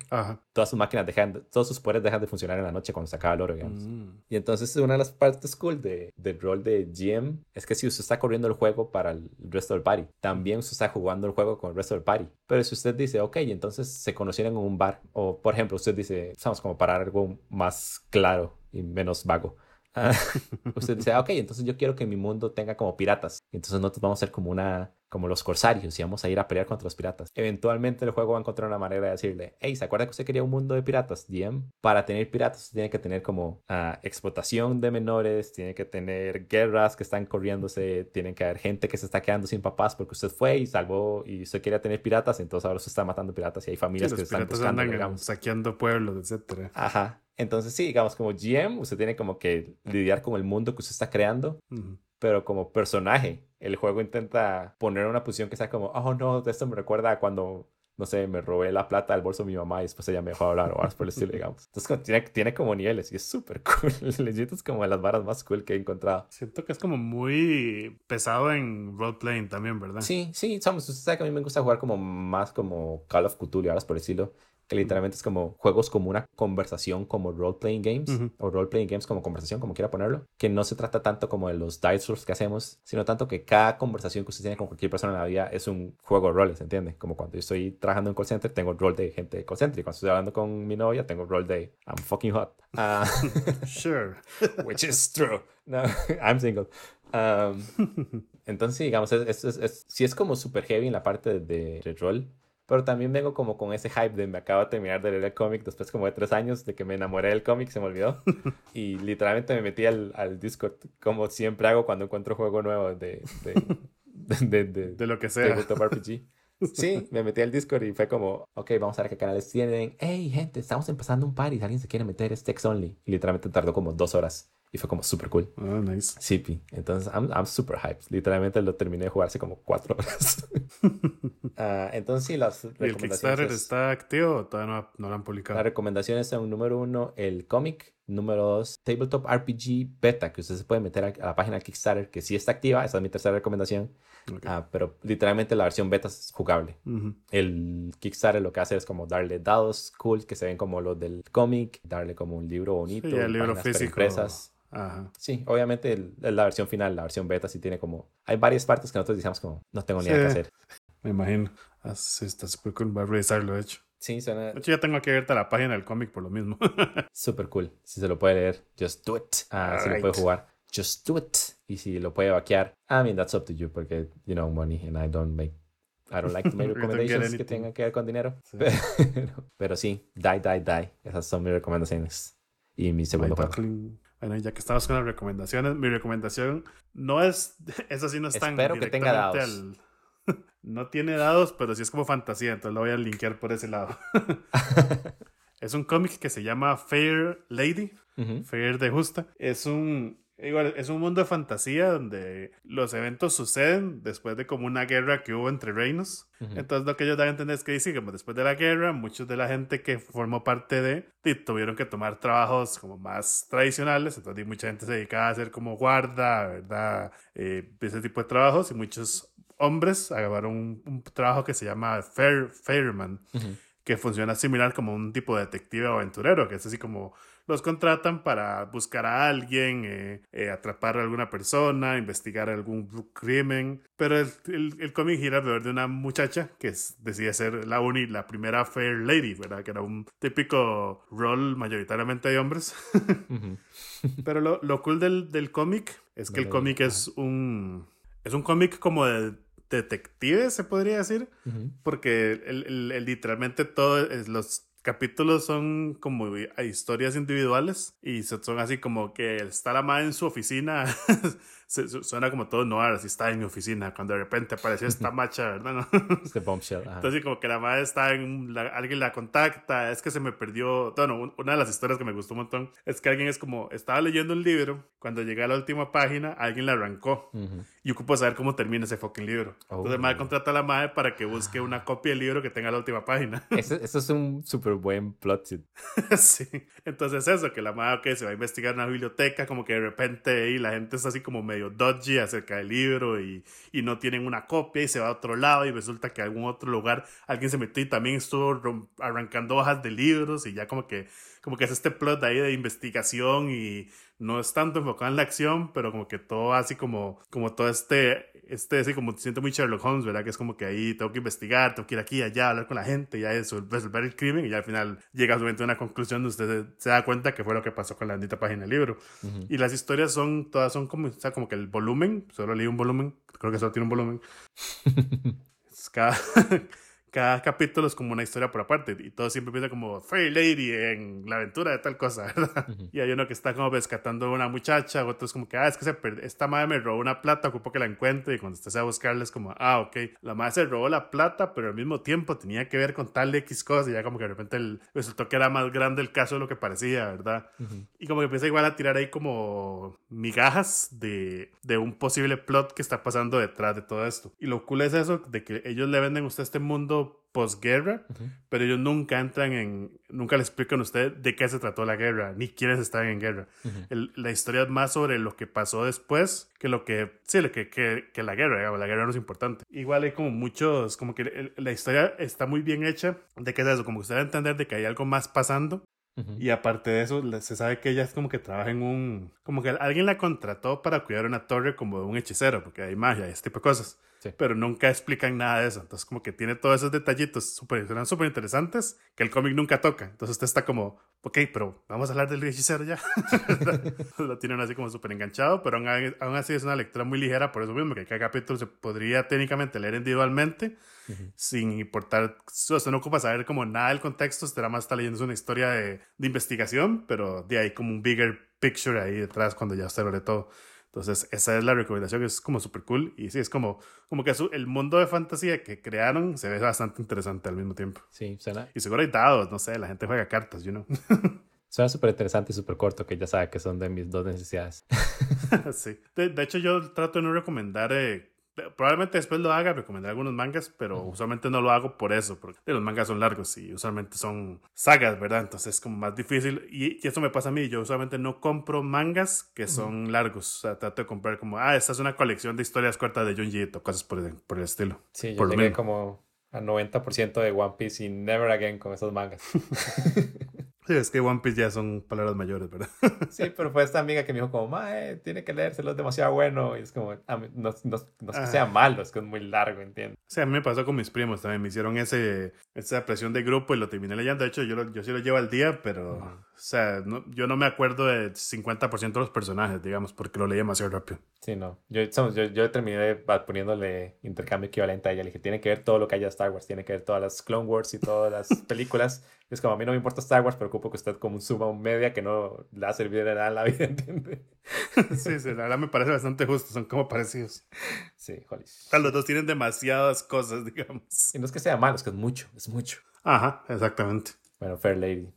Todas sus máquinas dejan, todos sus poderes dejan de funcionar en la noche cuando se acaba el oro, digamos. Mm. Y entonces una de las partes cool de, del rol de GM es que si usted está corriendo el juego para el resto del party, también usted está jugando el juego con el resto del party. Pero si usted dice, ok, entonces se conocieron en un bar. O, por ejemplo, usted dice, estamos como para algo más claro y menos vago. usted dice, ah, ok, entonces yo quiero que mi mundo tenga como piratas. Entonces nosotros vamos a ser como una, como los corsarios y vamos a ir a pelear contra los piratas. Eventualmente el juego va a encontrar una manera de decirle, hey, ¿se acuerda que usted quería un mundo de piratas? DM, para tener piratas tiene que tener como uh, explotación de menores, tiene que tener guerras que están corriéndose, tiene que haber gente que se está quedando sin papás porque usted fue y salvó y usted quería tener piratas, entonces ahora se está matando piratas y hay familias que se están buscando, andan saqueando pueblos, etcétera. Ajá. Entonces sí, digamos como GM, usted tiene como que lidiar con el mundo que usted está creando, pero como personaje, el juego intenta poner una posición que sea como, oh no, esto me recuerda a cuando, no sé, me robé la plata del bolso de mi mamá y después ella me dejó hablar o algo por el estilo, digamos. Entonces tiene, tiene como niveles y es súper cool. Legit es como de las varas más cool que he encontrado. Siento que es como muy pesado en roleplaying también, ¿verdad? Sí, sí, somos, usted sabe que a mí me gusta jugar como más como Call of Cthulhu ahora por el estilo que literalmente es como juegos como una conversación, como role-playing games, o role-playing games como conversación, como quiera ponerlo, que no se trata tanto como de los dice rolls que hacemos, sino tanto que cada conversación que usted tiene con cualquier persona en la vida es un juego de roles, ¿entiende? Como cuando yo estoy trabajando en call center, tengo el rol de gente de call center, y cuando estoy hablando con mi novia, tengo el rol de I'm fucking hot. Uh, sure. which is true. No, I'm single. Um, entonces, digamos, es, es, es, si es como super heavy en la parte de, de rol, pero también vengo como con ese hype de me acabo de terminar de leer el cómic después como de tres años de que me enamoré del cómic, se me olvidó. y literalmente me metí al, al Discord, como siempre hago cuando encuentro juego nuevo de... De, de, de, lo que sea. De RPG. Sí, me metí al Discord y fue como, ok, vamos a ver qué canales tienen. Hey, gente, estamos empezando un party. Si alguien se quiere meter, es text only. Y literalmente tardó como dos horas. Y fue como súper cool. Oh, nice. Sí, Entonces, I'm, I'm super hyped. Literalmente lo terminé de jugar hace como cuatro horas. uh, entonces, sí, las recomendaciones. ¿Y el Kickstarter está activo o todavía no, no, lo han publicado? Las recomendaciones son: número uno, el cómic. Número dos, Tabletop RPG Beta, que usted se puede meter a, la página Kickstarter, que sí está activa. Esa es mi tercera recomendación. Uh, pero literalmente la versión beta es jugable. El Kickstarter lo que hace es como darle dados cool que se ven como los del cómic, darle como un libro bonito, sí, el libro físico. Sí, obviamente la versión final, la versión beta sí tiene como... Hay varias partes que nosotros decíamos como, no tengo ni idea qué hacer. Me imagino. Así está súper cool. Voy a revisarlo, de hecho. Sí, suena... De hecho, ya tengo que abierta la página del cómic por lo mismo. Súper cool. Si se lo puede leer, just do it. Ah, si lo puede jugar, just do it. Y si lo puede vaquear, I mean, that's up to you, porque, you know, money and I don't make I don't like to make recommendations que tengan que ver con dinero. Pero, sí, die, die, die. Esas son mis recomendaciones. Y mi segundo juego. Bueno, ya que estamos con las recomendaciones, mi recomendación no es, eso sí no es tan Espero que tenga dados. No tiene dados, pero sí es como fantasía, entonces lo voy a linkear por ese lado. es un cómic que se llama Fair Lady, Fair de Justa. Es un Igual, es un mundo de fantasía donde los eventos suceden después de como una guerra que hubo entre reinos. Entonces lo que ellos dan a entender es que sí, como después de la guerra, muchos de la gente que formó parte de, tuvieron que tomar trabajos como más tradicionales. Entonces mucha gente se dedicaba a hacer como guarda, ¿verdad? Eh, ese tipo de trabajos y muchos hombres agarraron un, trabajo que se llama Fair, Fairman, que funciona similar como un tipo de detective aventurero, que es así como los contratan para buscar a alguien, eh, eh, atrapar a alguna persona, investigar algún crimen. Pero el, el, cómic gira alrededor de una muchacha que decide ser la, uni, la primera Fair Lady, ¿verdad? Que era un típico rol mayoritariamente de hombres. Pero lo, lo, cool del, del cómic es que el cómic es un, es un cómic como de detective, se podría decir, porque el, literalmente todos los capítulos son como historias individuales y son así como que está la madre en su oficina suena como todo noir, así está en mi oficina, cuando de repente apareció esta macha, ¿verdad? Este bombshell. Entonces, como que la madre está en, alguien la contacta, es que se me perdió, bueno, una de las historias que me gustó un montón es que alguien es como, estaba leyendo un libro, cuando llegué a la última página, alguien la arrancó y ocupo saber cómo termina ese fucking libro. Entonces, la madre oh. contrata a la madre para que busque una copia del libro que tenga la última página. Eso, es un súper buen plot. sí. Entonces, eso, que la madre que se va a investigar en una biblioteca, como que de repente ahí la gente está así como medio dodgy acerca del libro y, y, no tienen una copia y se va a otro lado y resulta que en algún otro lugar alguien se metió y también estuvo arrancando hojas de libros y ya como que como que es este plot ahí de investigación y no es tanto enfocado en la acción, pero como que todo así como, como todo este, este, así como siento muy Sherlock Holmes, ¿verdad? Que es como que ahí tengo que investigar, tengo que ir aquí y allá, hablar con la gente, ya resolver el crimen, y ya al final llega a una conclusión donde usted se, da cuenta que fue lo que pasó con la bendita página del libro. Y las historias son, todas son como, o sea, como que el volumen, solo leí un volumen, creo que solo tiene un volumen. cada, cada capítulo es como una historia por aparte y todo siempre empieza como Fairy Lady en la aventura de tal cosa, ¿verdad? Y hay uno que está como rescatando a una muchacha, otro es como que, ah, es que se esta madre me robó una plata, ocupo que la encuentre y cuando estás a buscarla es como, ah, ok, la madre se robó la plata, pero al mismo tiempo tenía que ver con tal X cosas y ya como que de repente el, resultó que era más grande el caso de lo que parecía, ¿verdad? Y como que empieza igual a tirar ahí como migajas de, de un posible plot que está pasando detrás de todo esto. Y lo cool es eso, de que ellos le venden a usted este mundo posguerra, pero ellos nunca entran en, nunca le explican a usted de qué se trató la guerra, ni quiénes están en guerra. la historia es más sobre lo que pasó después que lo que, sí, lo que, que, que la guerra, digamos, la guerra no es importante. Igual hay como muchos, como que la historia está muy bien hecha, de qué es eso, como que usted va a entender de que hay algo más pasando. Y aparte de eso, se sabe que ella es como que trabaja en un... Como que alguien la contrató para cuidar una torre como de un hechicero, porque hay magia y ese tipo de cosas pero nunca explican nada de eso. Entonces, como que tiene todos esos detallitos súper super interesantes que el cómic nunca toca. Entonces, usted está como, ok, pero vamos a hablar del hechicero ya. Lo tienen así como súper enganchado, pero aún, así es una lectura muy ligera, por eso mismo que cada capítulo se podría técnicamente leer individualmente. Sin importar, usted no ocupa saber como nada del contexto, usted nada más está leyendo una historia de, de investigación, pero de ahí como un bigger picture ahí detrás cuando ya usted lo lee todo. Entonces, esa es la recomendación, es como súper cool. Y sí, es como, como que el mundo de fantasía que crearon se ve bastante interesante al mismo tiempo. Sí, suena. Y seguro hay dados, no sé, la gente juega cartas, you know. Suena súper interesante y súper corto, que ya sabe que son de mis dos necesidades. sí. De, hecho, yo trato de no recomendar eh, Probablemente después lo haga, recomendar algunos mangas, pero usualmente no lo hago por eso, porque los mangas son largos y usualmente son sagas, ¿verdad? Entonces es como más difícil. Y, y eso me pasa a mí, yo usualmente no compro mangas que son largos. O sea, trato de comprar como, ah, esta es una colección de historias cortas de Junji o cosas por el, por el estilo. Sí, yo por llegué como a 90% de One Piece y Never Again con esos mangas. Sí, es que One Piece ya son palabras mayores, ¿verdad? sí, pero fue esta amiga que me dijo como, mae, tiene que leérselo, es demasiado bueno. Y es como, no, no, es que sea malo, es que es muy largo, entiendo. Sí, a mí me pasó con mis primos también, me hicieron ese, esa presión de grupo y lo terminé leyendo. De hecho, yo, yo sí lo llevo al día, pero... O sea, no, yo no me acuerdo del 50% de los personajes, digamos, porque lo leí demasiado rápido. Sí, no. Yo, yo, yo terminé poniéndole intercambio equivalente a ella. Le dije, tiene que ver todo lo que haya Star Wars, tiene que ver todas las Clone Wars y todas las películas. Es como, a mí no me importa Star Wars, pero ocupo que usted como suma un media que no le ha servido de nada en la vida, ¿entiende? sí, sí, la verdad me parece bastante justo, son como parecidos. Sí, joder. Los dos tienen demasiadas cosas, digamos. Y no es que sea malo, es que es mucho, es mucho. Ajá, exactamente. Bueno, Fair Lady.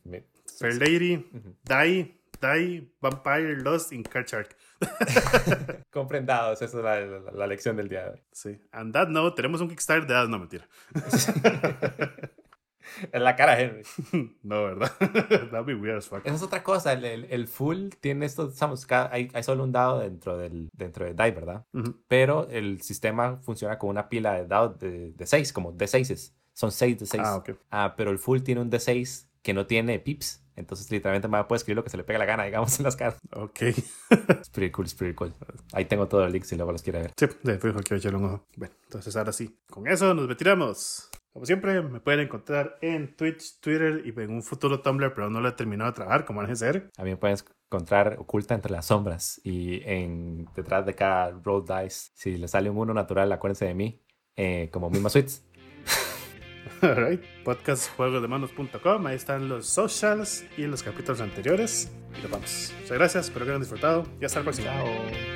Fair Lady, Die, Die, Vampire, Lost in Shark. Comprendados, esa es la, lección del día de hoy. Sí. And that no, tenemos un Kickstarter de That no, mentira. en la cara, Henry. no, ¿verdad? That'd be weird as fuck. Esa es otra cosa. El, el, full tiene esto. hay, hay, solo un dado dentro del dentro de DAI, ¿verdad? Pero el sistema funciona con una pila de dados de, de seis, como de seises. Son seis de seis. Ah, ok. Ah, pero el full tiene un de seis que no tiene pips. Entonces, literalmente, me puede escribir lo que se le pega la gana, digamos, en las cartas. Ok. es pretty cool, es pretty cool. Ahí tengo todo el link si luego los quiere ver. Sí, de fijo quiero echarle un ojo. Bueno, entonces ahora sí. Con eso nos retiramos. Como siempre, me pueden encontrar en Twitch, Twitter y en un futuro Tumblr, pero no lo he terminado de trabajar, como van a ser. A mí me pueden encontrar oculta entre las sombras y en detrás de cada roll dice. Si le sale un uno natural, acuérdense de mí eh, como Mima Suites. Alright, podcastjuegosdemanos.com, ahí están los socials y los capítulos anteriores. Y nos vamos. Muchas gracias, espero que hayan disfrutado y hasta la próxima. Chao.